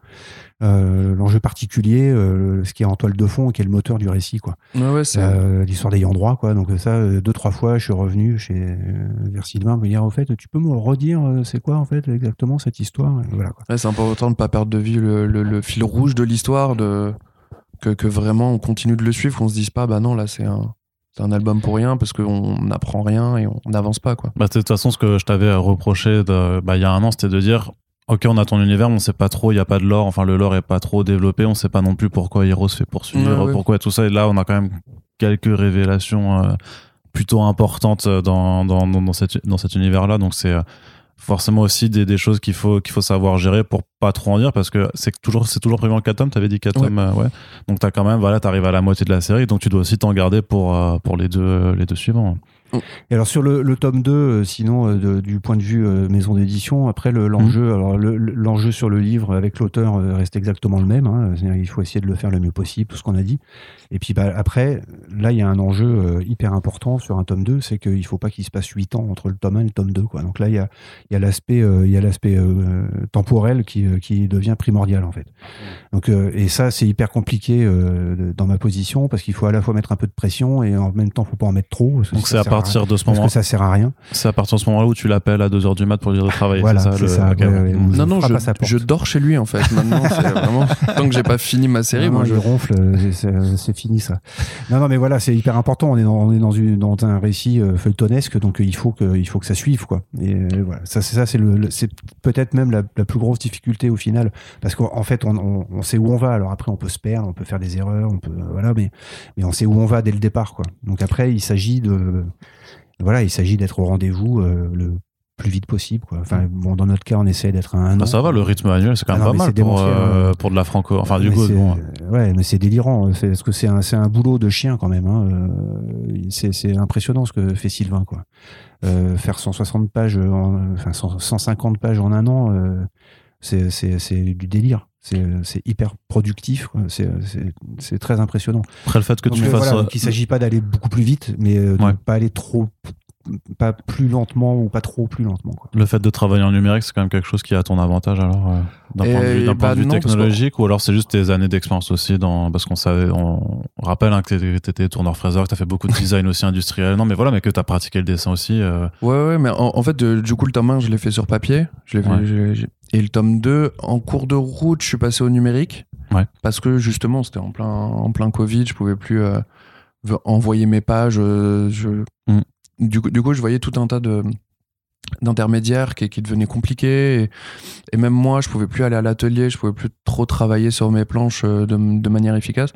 Euh, l'enjeu particulier, euh, ce qui est en toile de fond, qui est le moteur du récit, quoi. Ouais, Euh, l'histoire d'ayant droit, quoi. Donc ça, deux trois fois, je suis revenu chez vers Sylvain me dire, au fait, tu peux me redire, c'est quoi en fait exactement cette histoire Et Voilà. Ouais, c'est important de pas perdre de vue le, le- le fil rouge de l'histoire, de que, que vraiment on continue de le suivre, qu'on se dise pas bah non là c'est un c'est un album pour rien parce qu'on n'apprend rien et on n'avance pas quoi. Bah, de toute façon, ce que je t'avais reproché de, bah, il y a un an, c'était de dire, ok, on a ton univers, on sait pas trop, il y a pas de lore, enfin, le lore est pas trop développé, on sait pas non plus pourquoi Hiro se fait poursuivre, Ouais, ouais. pourquoi tout ça. Et là, on a quand même quelques révélations euh, plutôt importantes dans, dans, dans, dans, cette- dans cet univers-là. Donc, c'est euh, forcément aussi des, des choses qu'il faut, qu'il faut savoir gérer pour pas trop en dire parce que c'est toujours, c'est toujours prévu en 4 tomes. T'avais dit 4 Ouais. tomes, euh, ouais. Donc, t'as quand même, voilà, t'arrives à la moitié de la série, donc tu dois aussi t'en garder pour, euh, pour les deux, les deux suivants. Et alors sur le, le tome 2, euh, sinon euh, de- du point de vue euh, maison d'édition, après le- l'enjeu, alors le- le- l'enjeu sur le livre avec l'auteur reste exactement le même. hein. Il faut essayer de le faire le mieux possible, tout ce qu'on a dit. Et puis bah, après, là il y a un enjeu hyper important sur un tome 2, c'est qu'il faut pas qu'il se passe 8 ans entre le tome 1 et le tome 2. Quoi. Donc là il y a, il y a l'aspect, il y a l'aspect euh, temporel qui, qui devient primordial en fait. Donc euh, et ça c'est hyper compliqué euh, dans ma position parce qu'il faut à la fois mettre un peu de pression et en même temps faut pas en mettre trop. parce que Donc ça c'est à partir de ce parce moment, que ça sert à rien. c'est à partir de ce moment-là où tu l'appelles à 2h du mat pour lui dire de travailler. Voilà, c'est ça, le- ça, ouais. Non, non, je, je dors chez lui en fait. Maintenant, c'est vraiment tant que j'ai pas fini ma série, moi je. il ronfle, euh, c'est- c'est fini ça. Non, non, mais voilà, c'est hyper important. On est dans, on est dans, une, dans un récit euh, feuilletonesque, donc euh, il faut que, il faut que ça suive, quoi. Et euh, voilà, ça, c'est ça, c'est le, le- c'est peut-être même la, la plus grosse difficulté au final, parce qu'en en fait, on, on, on sait où on va. Alors après, on peut se perdre, on peut faire des erreurs, on peut, euh, voilà, mais, mais on sait où on va dès le départ, quoi. Donc après, il s'agit de, voilà, il s'agit d'être au rendez-vous euh, le plus vite possible, quoi. Enfin, bon, dans notre cas, on essaie d'être un Ah, an. ça va, le rythme annuel, c'est quand Ah même non, pas mal c'est pour, euh, hein. pour de la franco. Enfin, du coup, bon. Ouais, mais c'est délirant. C'est- Parce que c'est un, c'est un boulot de chien quand même. hein. Euh, C'est c'est impressionnant ce que fait Sylvain. Quoi. Euh, faire 160 pages, en- enfin 100 150 pages en un an, euh, c'est c'est- c'est du délire. C'est hyper productif. C'est très impressionnant. Après le fait que Donc, tu euh, fasses. voilà, euh, donc il s'agit pas d'aller beaucoup plus vite, mais euh, de Ouais. pas aller trop, pas plus lentement ou pas trop plus lentement. Quoi. Le fait de travailler en numérique, c'est quand même quelque chose qui est à ton avantage alors euh, d'un point de vue, point bah de vue non, parce que- technologique ou alors c'est juste tes années d'expérience aussi dans parce qu'on savait on rappelle hein, que t'étais- t'étais tourneur fraiseur que t'as fait beaucoup de design aussi industriel non mais voilà mais que t'as pratiqué le dessin aussi euh, Ouais, ouais, mais en, en fait, de- du coup, le 1, je l'ai fait sur papier. Je l'ai fait- Ouais. Et le tome 2, en cours de route, je suis passé au numérique. Ouais. Parce que justement, c'était en plein, en plein Covid, je pouvais plus euh, envoyer mes pages. euh, je... Mm. du, coup, du coup, je voyais tout un tas de d'intermédiaires qui, qui devenaient compliqués et, et même moi je pouvais plus aller à l'atelier je pouvais plus trop travailler sur mes planches euh, de, de manière efficace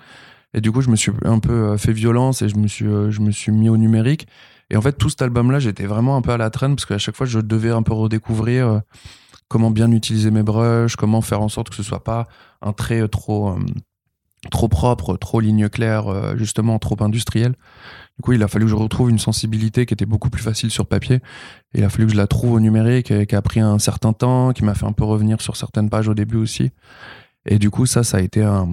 et du coup je me suis un peu fait violence et je me suis je me suis mis au numérique et en fait, tout cet album-là, j'étais vraiment un peu à la traîne parce qu'à chaque fois, je devais un peu redécouvrir comment bien utiliser mes brushes, comment faire en sorte que ce soit pas un trait euh, trop, euh, trop propre, trop ligne claire, euh, justement trop industriel. Du coup, il a fallu que je retrouve une sensibilité qui était beaucoup plus facile sur papier. Et il a fallu que je la trouve au numérique, et qui a pris un certain temps, qui m'a fait un peu revenir sur certaines pages au début aussi. Et du coup, ça, ça a été un...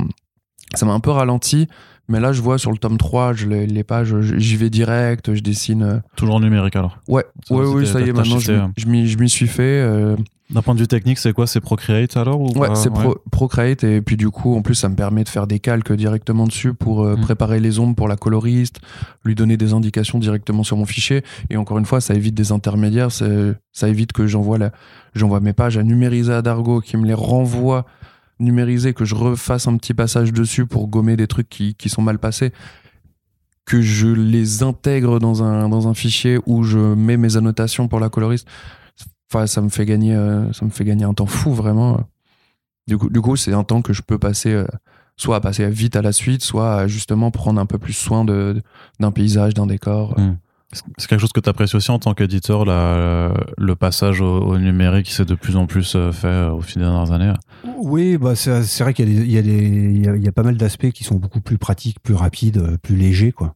Ça m'a un peu ralenti, mais là, je vois sur le tome 3, je, les, les pages, j'y vais direct, je dessine. toujours en numérique alors Ouais, Ça, ouais, oui, ça y est, maintenant, je, hein. je m'y je m'y suis fait. euh, d'un point de vue technique c'est quoi c'est Procreate alors ou Ouais, c'est Pro- Procreate et puis du coup en plus ça me permet de faire des calques directement dessus pour euh, Mm. préparer les ombres pour la coloriste, lui donner des indications directement sur mon fichier et encore une fois ça évite des intermédiaires, ça évite que j'envoie la j'envoie mes pages à numériser à Dargo qui me les renvoie numérisées que je refasse un petit passage dessus pour gommer des trucs qui, qui sont mal passés que je les intègre dans un, dans un fichier où je mets mes annotations pour la coloriste. Enfin, ça me fait gagner, euh, ça me fait gagner un temps fou vraiment. Du coup, du coup, c'est un temps que je peux passer, euh, soit à passer vite à la suite, soit à justement prendre un peu plus soin de, d'un paysage, d'un décor. Mm. c'est quelque chose que t'apprécies aussi en tant qu'éditeur la- le passage au, au numérique qui s'est de plus en plus euh, fait au fil des dernières années? Oui, bah c'est c'est vrai qu'il y a, des- il y, a des- il y a- y a pas mal d'aspects qui sont beaucoup plus pratiques, plus rapides, plus légers, quoi.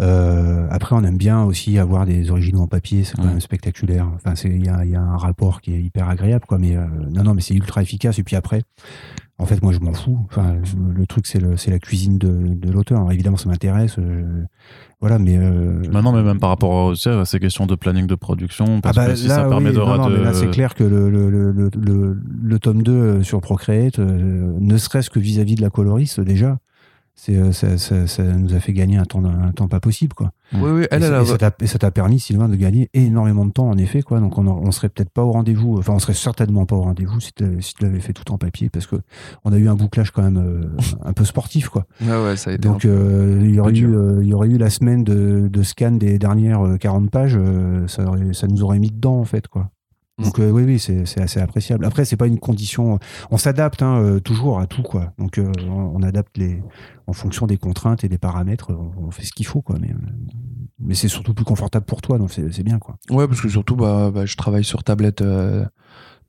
Euh, après, on aime bien aussi avoir des originaux en papier, c'est quand Ouais. même spectaculaire. Enfin, il y a, il y a un rapport qui est hyper agréable, quoi. Mais euh, non, non, mais c'est ultra efficace. Et puis après, en fait, moi, je m'en fous. Enfin, le truc, c'est la cuisine de, de l'auteur. Évidemment, ça m'intéresse. euh, voilà, mais euh, maintenant mais même par rapport à, ces questions de planning de production parce ah bah que si là, ça permet oui, de, non, non, de- mais là c'est clair que le, le, le, le, tome 2 euh, sur Procreate, euh, ne serait-ce que vis-à-vis de la coloriste déjà, c'est euh, ça, ça, ça nous a fait gagner un temps, un temps pas possible quoi. Oui, elle, et ça t'a- et ça t'a permis Sylvain de gagner énormément de temps en effet quoi. Donc on, on serait peut-être pas au rendez-vous, enfin on serait certainement pas au rendez-vous si tu si l'avais fait tout en papier parce que on a eu un bouclage quand même euh, un peu sportif quoi. Ouais, ça a été. Donc euh, il, y aurait eu, euh, il y aurait eu la semaine de, de scan des dernières euh, 40 pages, ça, aurait- ça nous aurait mis dedans en fait quoi. Donc euh, oui oui c'est assez appréciable. Après c'est pas une condition, on s'adapte hein, euh, toujours à tout quoi. Donc euh, on, adapte les en fonction des contraintes et des paramètres, on, fait ce qu'il faut quoi. Mais mais c'est surtout plus confortable pour toi donc c'est bien quoi. Ouais, parce que surtout, bah, bah, je travaille sur tablette,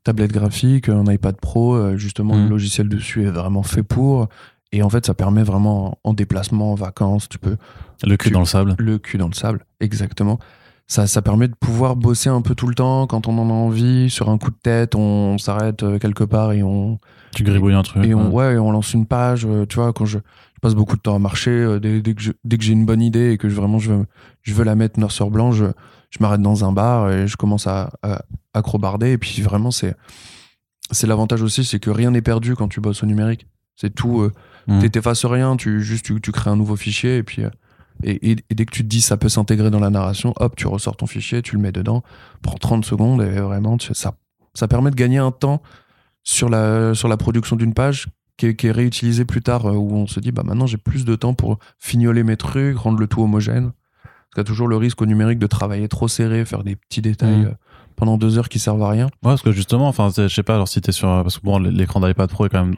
tablette graphique, un iPad Pro. justement, le logiciel dessus est vraiment fait pour. Et en fait, ça permet vraiment en déplacement, en vacances, tu peux le cul dans le sable le cul dans le sable, exactement. Ça, ça permet de pouvoir bosser un peu tout le temps quand on en a envie. Sur un coup de tête, on s'arrête euh, quelque part et on, tu gribouilles un truc et on, ouais. ouais, et on lance une page. euh, Tu vois, quand je, je passe beaucoup de temps à marcher, euh, dès, dès que j'ai une bonne idée et que je, vraiment je veux, je veux la mettre noir sur blanc, je, je m'arrête dans un bar et je commence à, à acrobarder. Et puis vraiment, c'est c'est l'avantage aussi, c'est que rien n'est perdu quand tu bosses au numérique. C'est tout. euh, Mhm. t'é- T'effaces rien, tu juste tu, tu crées un nouveau fichier et puis euh, Et, et- et dès que tu te dis ça peut s'intégrer dans la narration, hop, tu ressors ton fichier, tu le mets dedans, prends 30 secondes et vraiment, tu- ça, ça permet de gagner un temps sur la, sur la production d'une page qui est, qui est réutilisé plus tard, euh, où on se dit, bah maintenant j'ai plus de temps pour fignoler mes trucs, rendre le tout homogène. Parce qu'il y a toujours le risque au numérique de travailler trop serré, faire des petits détails Mhm. euh, pendant deux heures qui servent à rien. Ouais, parce que justement, enfin, je sais pas, alors si t'es sur, parce que bon, l'écran d'iPad Pro est quand même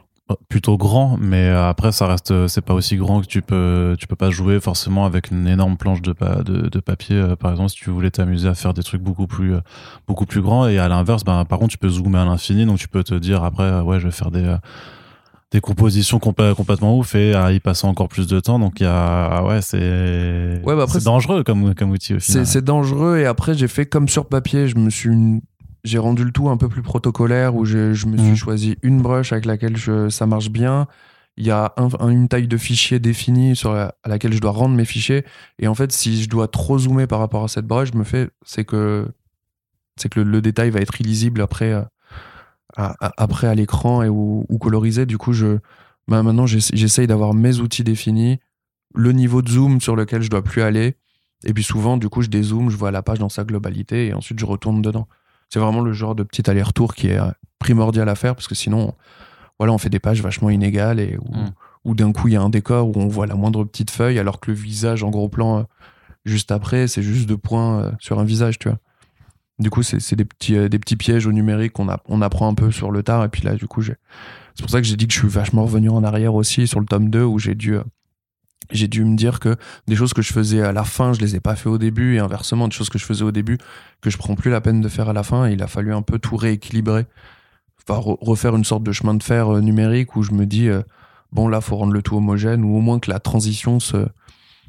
plutôt grand, mais euh, après, ça reste, euh, c'est pas aussi grand que tu peux, tu peux pas jouer forcément avec une énorme planche de, pa- de, de papier, euh, par exemple, si tu voulais t'amuser à faire des trucs beaucoup plus, beaucoup plus grands. Et à l'inverse, ben, par contre, tu peux zoomer à l'infini, donc tu peux te dire après, ouais, je vais faire des, des compositions complè- complètement ouf et à y passer encore plus de temps. Donc il y a, ouais, c'est, Ouais, bah dangereux comme, comme outil au C'est final. c'est dangereux et après j'ai fait comme sur papier, je me suis j'ai rendu le tout un peu plus protocolaire où je, je me suis Mhm. choisi une brush avec laquelle je, ça marche bien. Il y a un- un- une taille de fichier définie sur la- à laquelle je dois rendre mes fichiers et en fait si je dois trop zoomer par rapport à cette brush, je me fais c'est que c'est que le, le détail va être illisible après euh, à, à- après à l'écran et ou, ou colorisé. Du coup je bah, maintenant j'essa- j'essaye d'avoir mes outils définis, le niveau de zoom sur lequel je dois plus aller et puis souvent, du coup, je dézoome, je vois la page dans sa globalité et ensuite je retourne dedans. C'est vraiment le genre de petit aller-retour qui est euh, primordial à faire parce que sinon, voilà, on fait des pages vachement inégales et où, Mm. où d'un coup il y a un décor où on voit la moindre petite feuille alors que le visage en gros plan euh, juste après, c'est juste deux points euh, sur un visage, tu vois. Du coup, c'est des petits, des petits pièges au numérique qu'on on apprend un peu sur le tard et puis là, du coup. C'est pour ça que j'ai dit que je suis vachement revenu en arrière aussi sur le tome 2 où j'ai dû. J'ai dû me dire que des choses que je faisais à la fin, je les ai pas fait au début, et inversement, des choses que je faisais au début, que je prends plus la peine de faire à la fin, il a fallu un peu tout rééquilibrer. Enfin, re- refaire une sorte de chemin de fer euh, numérique où je me dis, euh, bon, là, faut rendre le tout homogène, ou au moins que la transition se,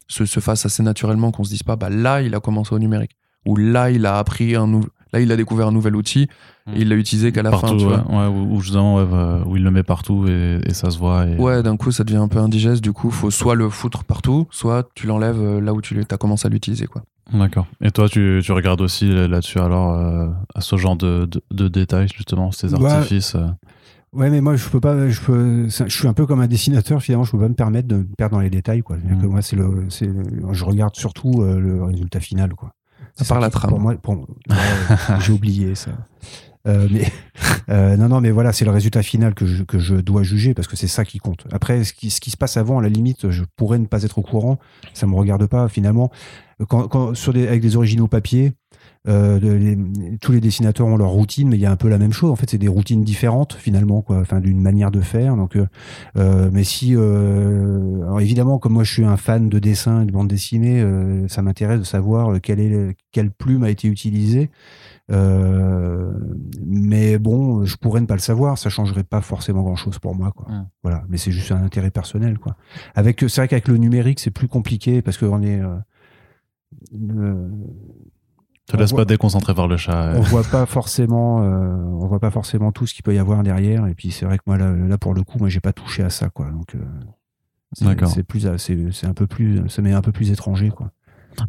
se, se fasse assez naturellement, qu'on se dise pas, bah là, il a commencé au numérique, ou là, il a appris un nouveau. Là, il a découvert un nouvel outil et il l'a utilisé qu'à la partout, fin. Tu vois. ouais, ouais, où, où justement, ouais, bah, où il le met partout et, et ça se voit. Et... Ouais, d'un coup, ça devient un peu indigeste. Du coup, faut soit le foutre partout, soit tu l'enlèves euh, là où tu as commencé à l'utiliser, quoi. D'accord. Et toi, tu, tu regardes aussi là-dessus alors euh, à ce genre de, de, de détails justement, ces Ouais. artifices. euh. Ouais, mais moi, je peux pas. Je, peux, c'est- je suis un peu comme un dessinateur, finalement, je peux pas me permettre de me perdre dans les détails. Quoi. Mm. que moi, c'est le, c'est je regarde surtout euh, le résultat final. Quoi. À part la trame. Pour moi, pour- ouais, j'ai oublié ça. Euh, mais euh, non, non, mais voilà, c'est le résultat final que je, que je dois juger parce que c'est ça qui compte. Après, ce qui, ce qui se passe avant, à la limite, je pourrais ne pas être au courant. Ça me regarde pas finalement. Quand, quand- sur des, avec des originaux papier, euh, les- tous les dessinateurs ont leur routine, mais il y a un peu la même chose. En fait, c'est des routines différentes finalement, quoi. Enfin, d'une manière de faire. Donc, euh, euh, mais si, euh, alors évidemment, comme moi, je suis un fan de dessin et de bande dessinée, ça m'intéresse de savoir quelle est le- quelle plume a été utilisée. Mais bon, je pourrais ne pas le savoir, ça changerait pas forcément grand chose pour moi, quoi. Mm. Voilà, mais c'est juste un intérêt personnel, quoi. Avec, c'est vrai qu'avec le numérique, c'est plus compliqué parce qu'on est, Te On laisse voit- pas déconcentrer par le chat. on voit pas forcément, euh, on voit pas forcément tout ce qu'il peut y avoir derrière. Et puis c'est vrai que moi là, là, pour le coup, moi j'ai pas touché à ça, quoi. Donc euh, c'est- plus, c'est c'est un peu plus, ça m'est un peu plus étranger, quoi.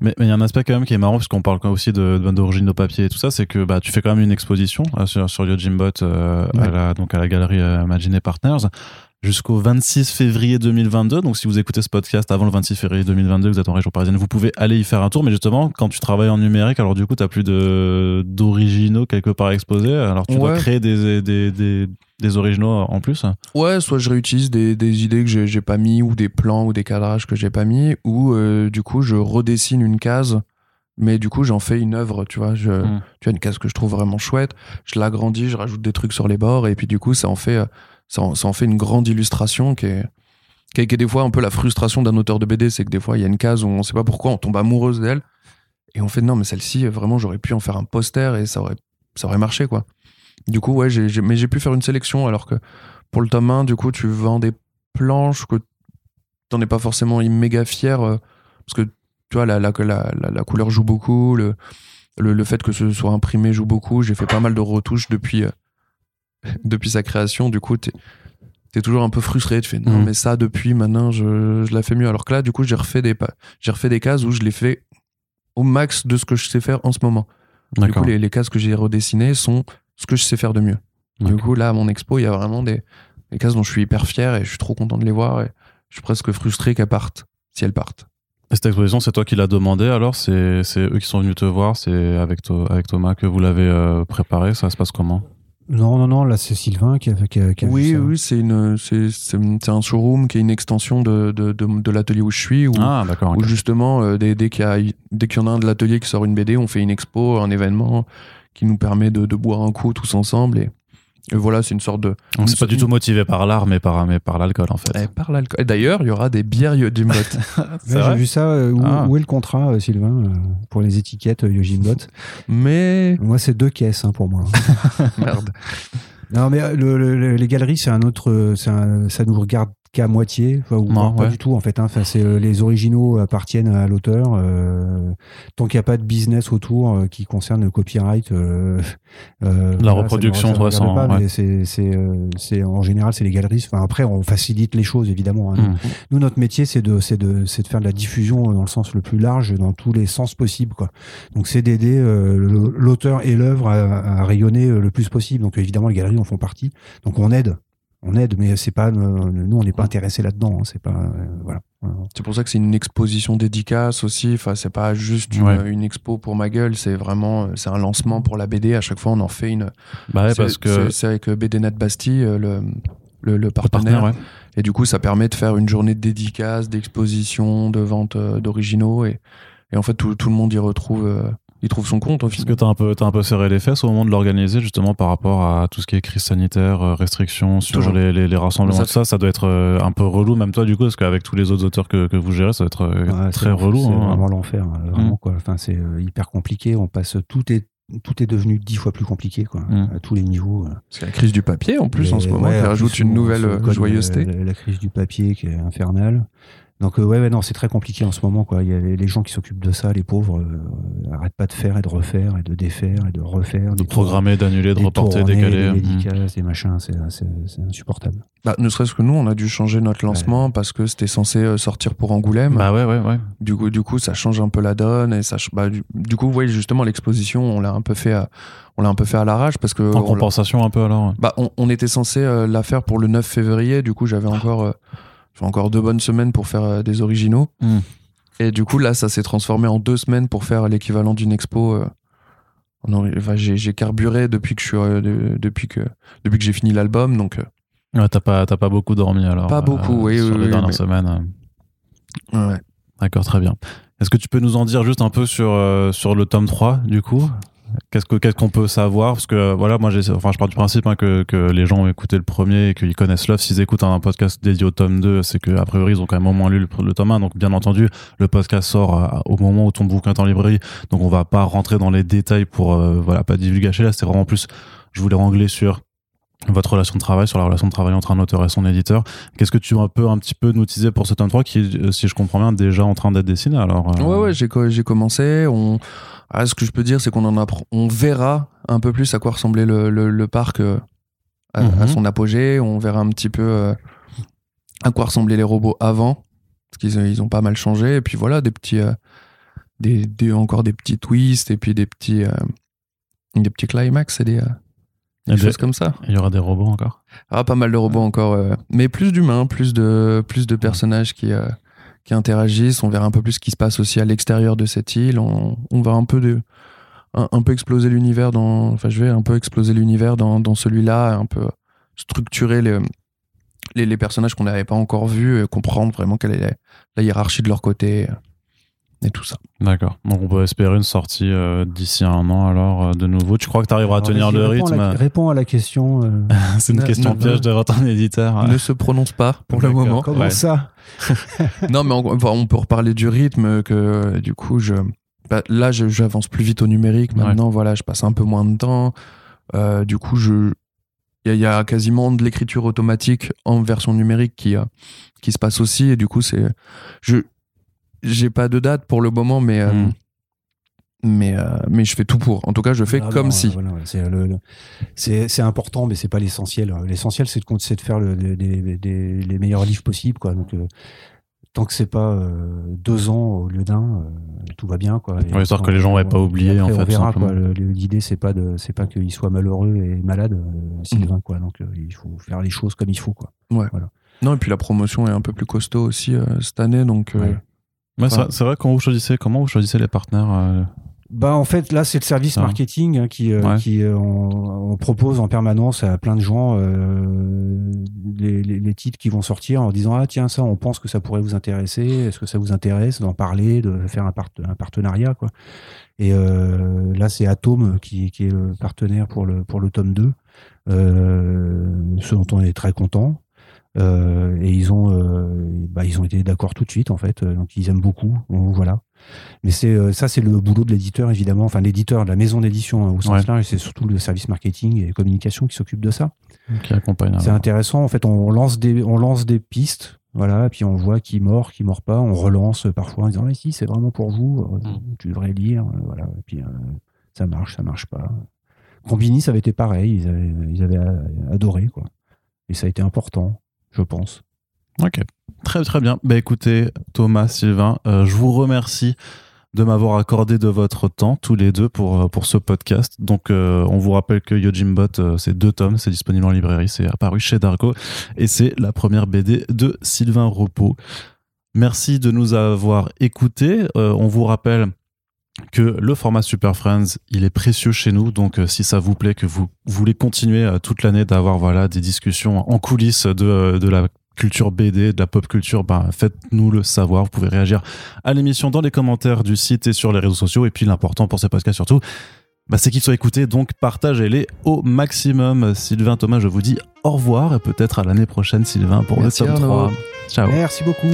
Mais il y a un aspect quand même qui est marrant puisqu'on parle aussi de de- d'origine de papier et tout ça, c'est que bah tu fais quand même une exposition euh, sur sur Yojimbot euh, à la donc à la galerie euh, Imaginé Partners jusqu'au 26 février 2022. Donc si vous écoutez ce podcast avant le 26 février 2022, vous êtes en région parisienne, vous pouvez aller y faire un tour. Mais justement, quand tu travailles en numérique, alors du coup, t'as plus de d'originaux quelque part exposés. Alors tu dois Ouais. créer des des des des originaux en plus. Ouais, soit je réutilise des, des idées que j'ai pas mis, ou des plans, ou des cadrages que j'ai pas mis, ou euh, du coup je redessine une case, mais du coup j'en fais une œuvre, tu vois. Je, Mm. Tu vois, une case que je trouve vraiment chouette, je l'agrandis, je rajoute des trucs sur les bords, et puis du coup ça en fait, euh, ça en, fait une grande illustration qui est, qui est, des fois un peu la frustration d'un auteur de BD, c'est que des fois il y a une case où on sait pas pourquoi on tombe amoureuse d'elle, et on fait non, mais celle-ci, vraiment j'aurais pu en faire un poster et ça aurait, ça aurait marché, quoi. Du coup, ouais, mais j'ai pu faire une sélection alors que pour le tome 1, du coup, tu vends des planches que t'en es pas forcément méga fier euh, parce que tu vois, la, la, la couleur joue beaucoup, le, le, le fait que ce soit imprimé joue beaucoup. J'ai fait pas mal de retouches depuis, euh, depuis sa création. Du coup, t'es es toujours un peu frustré. Tu fais non, Mhm. mais ça, depuis maintenant, je, je la fais mieux. Alors que là, du coup, j'ai refait, des, refait des cases où je l'ai fait au max de ce que je sais faire en ce moment. Du coup, les, les cases que j'ai redessinées sont ce que je sais faire de mieux. Du coup, là, à mon expo, il y a vraiment des, des cases dont je suis hyper fier et je suis trop content de les voir et je suis presque frustré qu'elles partent, si elles partent. Et cette exposition, c'est toi qui l'as demandé alors? C'est eux qui sont venus te voir? C'est avec, To- avec Thomas que vous l'avez euh, préparé? Ça se passe comment? Non, non, non, là c'est Sylvain qui a, qui a- qui a vu Oui, ça. oui, c'est une, c'est, c'est, un showroom qui est une extension de, de, de, de l'atelier où je suis, où, Ah, d'accord. où ok. justement, euh, dès, dès qu'il y a, dès qu'il y en a un de l'atelier qui sort une BD, on fait une expo, un événement qui nous permet de, de boire un coup tous ensemble. Et, et voilà, c'est une sorte de. Donc, c'est pas du tout motivé par l'art, mais par, mais par l'alcool en fait. Eh, par l'alcool. Et d'ailleurs, il y aura des bières Yojimbot. J'ai vu ça. euh, où, Ah. où est le contrat, euh, Sylvain, euh, pour les étiquettes Yojimbot Mais. Moi, c'est deux caisses hein, pour moi. Merde. non, mais le- le- le- les galeries, c'est un autre. un- ça nous regarde qu'à moitié, enfin, ou Non, pas ouais. du tout en fait. hein. Enfin, c'est euh, les originaux appartiennent à l'auteur. euh, tant qu'il n'y a pas de business autour euh, qui concerne le copyright, euh, euh, La voilà, reproduction, pas, ouais. mais c'est, euh, en général c'est les galeries. Enfin, après, on facilite les choses évidemment. hein. Hmm. Nous, notre métier, c'est de, c'est de, c'est de faire de la diffusion dans le sens le plus large, dans tous les sens possibles, quoi. Donc, c'est d'aider euh, l'auteur et l'œuvre à, à rayonner euh, le plus possible. Donc, évidemment, les galeries en font partie. Donc, on aide, on aide, mais c'est pas, euh, nous, on n'est pas intéressés là-dedans. hein. C'est pas, euh, voilà. C'est pour ça que c'est une exposition dédicace aussi. Enfin, c'est pas juste une, Ouais. une expo pour ma gueule. C'est vraiment, euh, c'est un lancement pour la BD. À chaque fois, on en fait une. Bah ouais, parce que. c'est- c'est avec BDNet Bastille, le, le, le le partenaire. ouais. Et du coup, ça permet de faire une journée de dédicace, d'exposition, de vente d'originaux. Et, et en fait, tout, tout le monde y retrouve, euh, il trouve son compte au Est-ce final. que t'as un peu, t'as un peu serré les fesses au moment de l'organiser, justement, par rapport à tout ce qui est crise sanitaire, euh, restrictions sur Toujours. les, les, les rassemblements, Ça tout ça, ça doit être euh, un peu relou, même toi, du coup, parce qu'avec tous les autres auteurs que, que vous gérez, ça doit être euh, Ouais, très relou. C'est hein. vraiment l'enfer, euh, vraiment, Mm. quoi. Enfin, c'est hyper compliqué. On passe, tout est, tout est devenu dix fois plus compliqué, quoi, Mm. à tous les niveaux. C'est la crise du papier en plus en ce moment ouais, qui rajoute une nouvelle joyeuseté. La, la crise du papier qui est infernale. Donc euh, ouais, ouais, non, c'est très compliqué en ce moment. Quoi. Il y a les, les gens qui s'occupent de ça, les pauvres, euh, arrêtent pas de faire et de refaire et de défaire et de refaire. De programmer, d'annuler, de reporter, décaler. Des Mm. dédicaces, des machins, c'est, insupportable. Bah, ne serait-ce que nous, on a dû changer notre lancement parce que c'était censé euh, sortir pour Angoulême. Bah ouais, ouais, ouais. Du coup, du coup, ça change un peu la donne et ça, bah, du, du coup, oui, justement, l'exposition, on l'a un peu fait, à, on l'a un peu fait à l'arrache parce que En on, compensation un peu alors. bah, on, on était censé euh, la faire pour le 9 février. Du coup, j'avais encore, euh, j'ai encore deux bonnes semaines pour faire euh, des originaux. Mm. Et du coup, là, ça s'est transformé en deux semaines pour faire l'équivalent d'une expo. euh, enfin, j'ai, carburé depuis que je suis, euh, de- depuis que, depuis que j'ai fini l'album. Donc, Ouais, t'as pas, t'as pas beaucoup dormi alors. Pas beaucoup, oui, Sur oui, les oui, dernières mais- semaines. ouais. D'accord, très bien. Est-ce que tu peux nous en dire juste un peu sur, euh, sur le tome 3, du coup? Qu'est-ce que- qu'est-ce qu'on peut savoir? Parce que euh, voilà, moi, enfin, je pars du principe hein, que, que les gens ont écouté le premier et qu'ils connaissent Love. S'ils écoutent un podcast dédié au tome 2, c'est qu'a priori, ils ont quand même au moins lu le, tome 1. Donc, bien entendu, le podcast sort à- au moment où ton bouquin est en librairie. Donc, on va pas rentrer dans les détails pour euh, voilà, pas divulgacher. Là, c'était vraiment plus, je voulais rangler sur votre relation de travail, sur la relation de travail entre un auteur et son éditeur. Qu'est-ce que tu peux un petit peu nous teaser pour ce tome 3 qui est, euh, si je comprends bien, déjà en train d'être dessiné alors euh, Ouais, ouais, j'ai commencé. On... Ah, ce que je peux dire, c'est qu'on en apprend, on verra un peu plus à quoi ressemblait le, le, le parc euh, à, Mhm. à son apogée. On verra un petit peu euh, à quoi ressemblaient les robots avant, parce qu'ils ils ont pas mal changé. Et puis voilà, des petits, euh, des, des- encore des petits twists et puis des petits, des petits climax et des, des choses comme ça. il y aura des robots encore? Ah, pas mal de robots encore, mais plus d'humains, plus de, plus de personnages qui, interagissent. On verra un peu plus ce qui se passe aussi à l'extérieur de cette île. On, va un peu exploser l'univers dans, enfin, je vais un peu exploser l'univers dans, celui-là, un peu structurer les, les, personnages qu'on n'avait pas encore vus, et comprendre vraiment quelle est la, hiérarchie de leur côté et tout ça. D'accord. Donc on peut espérer une sortie euh, d'ici un an alors euh, de nouveau. Tu crois que tu arriveras à tenir le réponds à la- rythme réponds à la question. euh, C'est une question non, piège non. de ton éditeur. Ne se prononce pas pour le moment. comment Ouais. ça? Non, mais on, enfin, on peut reparler du rythme que euh, du coup, je, bah, là, j'avance plus vite au numérique. Maintenant, voilà, je passe un peu moins de temps. Euh, du coup, je, il y, y a quasiment de l'écriture automatique en version numérique qui, euh, qui se passe aussi. Et du coup, c'est, je, j'ai pas de date pour le moment, mais, euh, Mm. mais, euh, mais je fais tout pour. En tout cas, je fais Ah, comme non, si. voilà, ouais, c'est, le- le- c'est, c'est important, mais c'est pas l'essentiel. L'essentiel, c'est de, c'est de faire le- les, les- les- les meilleurs livres possibles. Quoi. Donc, euh, tant que c'est pas euh, deux ans au lieu d'un, euh, tout va bien. Quoi. Et Ouais, histoire que les gens on- aient pas oublié, en fait, On verra. L'idée, c'est pas de, c'est pas qu'il soit malheureux et malade, euh, Sylvain. Quoi. Donc, euh, il faut faire les choses comme il faut. Quoi. Non, et puis la promotion est un peu plus costaud aussi euh, cette année, donc. euh, Ouais. C'est vrai, comment vous choisissez, comment vous choisissez les partenaires euh, bah en fait là c'est le service Ah. marketing hein, qui, euh, qui euh, on, on propose en permanence à plein de gens les, les, les titres qui vont sortir en disant ah tiens ça on pense que ça pourrait vous intéresser. Est-ce que ça vous intéresse d'en parler de faire un, part- un partenariat quoi? Et là c'est Atom qui, qui est le partenaire pour le pour le tome 2 euh, ce dont on est très content euh, et ils ont euh, bah, ils ont été d'accord tout de suite en fait euh, donc ils aiment beaucoup donc voilà mais c'est ça, c'est le boulot de l'éditeur, évidemment. Enfin, l'éditeur de la maison d'édition hein, au sens Ouais. large, c'est surtout le service marketing et communication qui s'occupe de ça. qui accompagnent C'est alors. intéressant. En fait, on lance des, on lance des pistes. Voilà, et puis on voit qui mord, qui mord pas. On relance parfois en disant mais si c'est vraiment pour vous, Mm. tu devrais lire. Voilà, et puis euh, ça marche, ça marche pas. Combini, ça avait été pareil. Ils avaient, ils avaient adoré quoi. Et ça a été important, je pense. Ok, très très bien. Bah écoutez, Thomas, Sylvain, euh, je vous remercie de m'avoir accordé de votre temps tous les deux pour, euh, pour ce podcast. Donc euh, on vous rappelle que Yojimbot, euh, c'est deux tomes, c'est disponible en librairie, c'est apparu chez Dargo et c'est la première BD de Sylvain Repos. Merci de nous avoir écoutés. On vous rappelle que le format Super Friends, il est précieux chez nous. Donc, euh, si ça vous plaît, que vous voulez continuer euh, toute l'année d'avoir voilà des discussions en coulisses de, euh, de la culture BD, de la pop culture, ben, faites-nous le savoir. Vous pouvez réagir à l'émission dans les commentaires du site et sur les réseaux sociaux. Et puis, l'important pour ces podcasts surtout, bah, c'est qu'ils soient écoutés. Donc, partagez-les au maximum. Sylvain, Thomas, je vous dis au revoir et peut-être à l'année prochaine, Sylvain, pour Merci, le tome Arnaud. 3. Ciao. Merci beaucoup.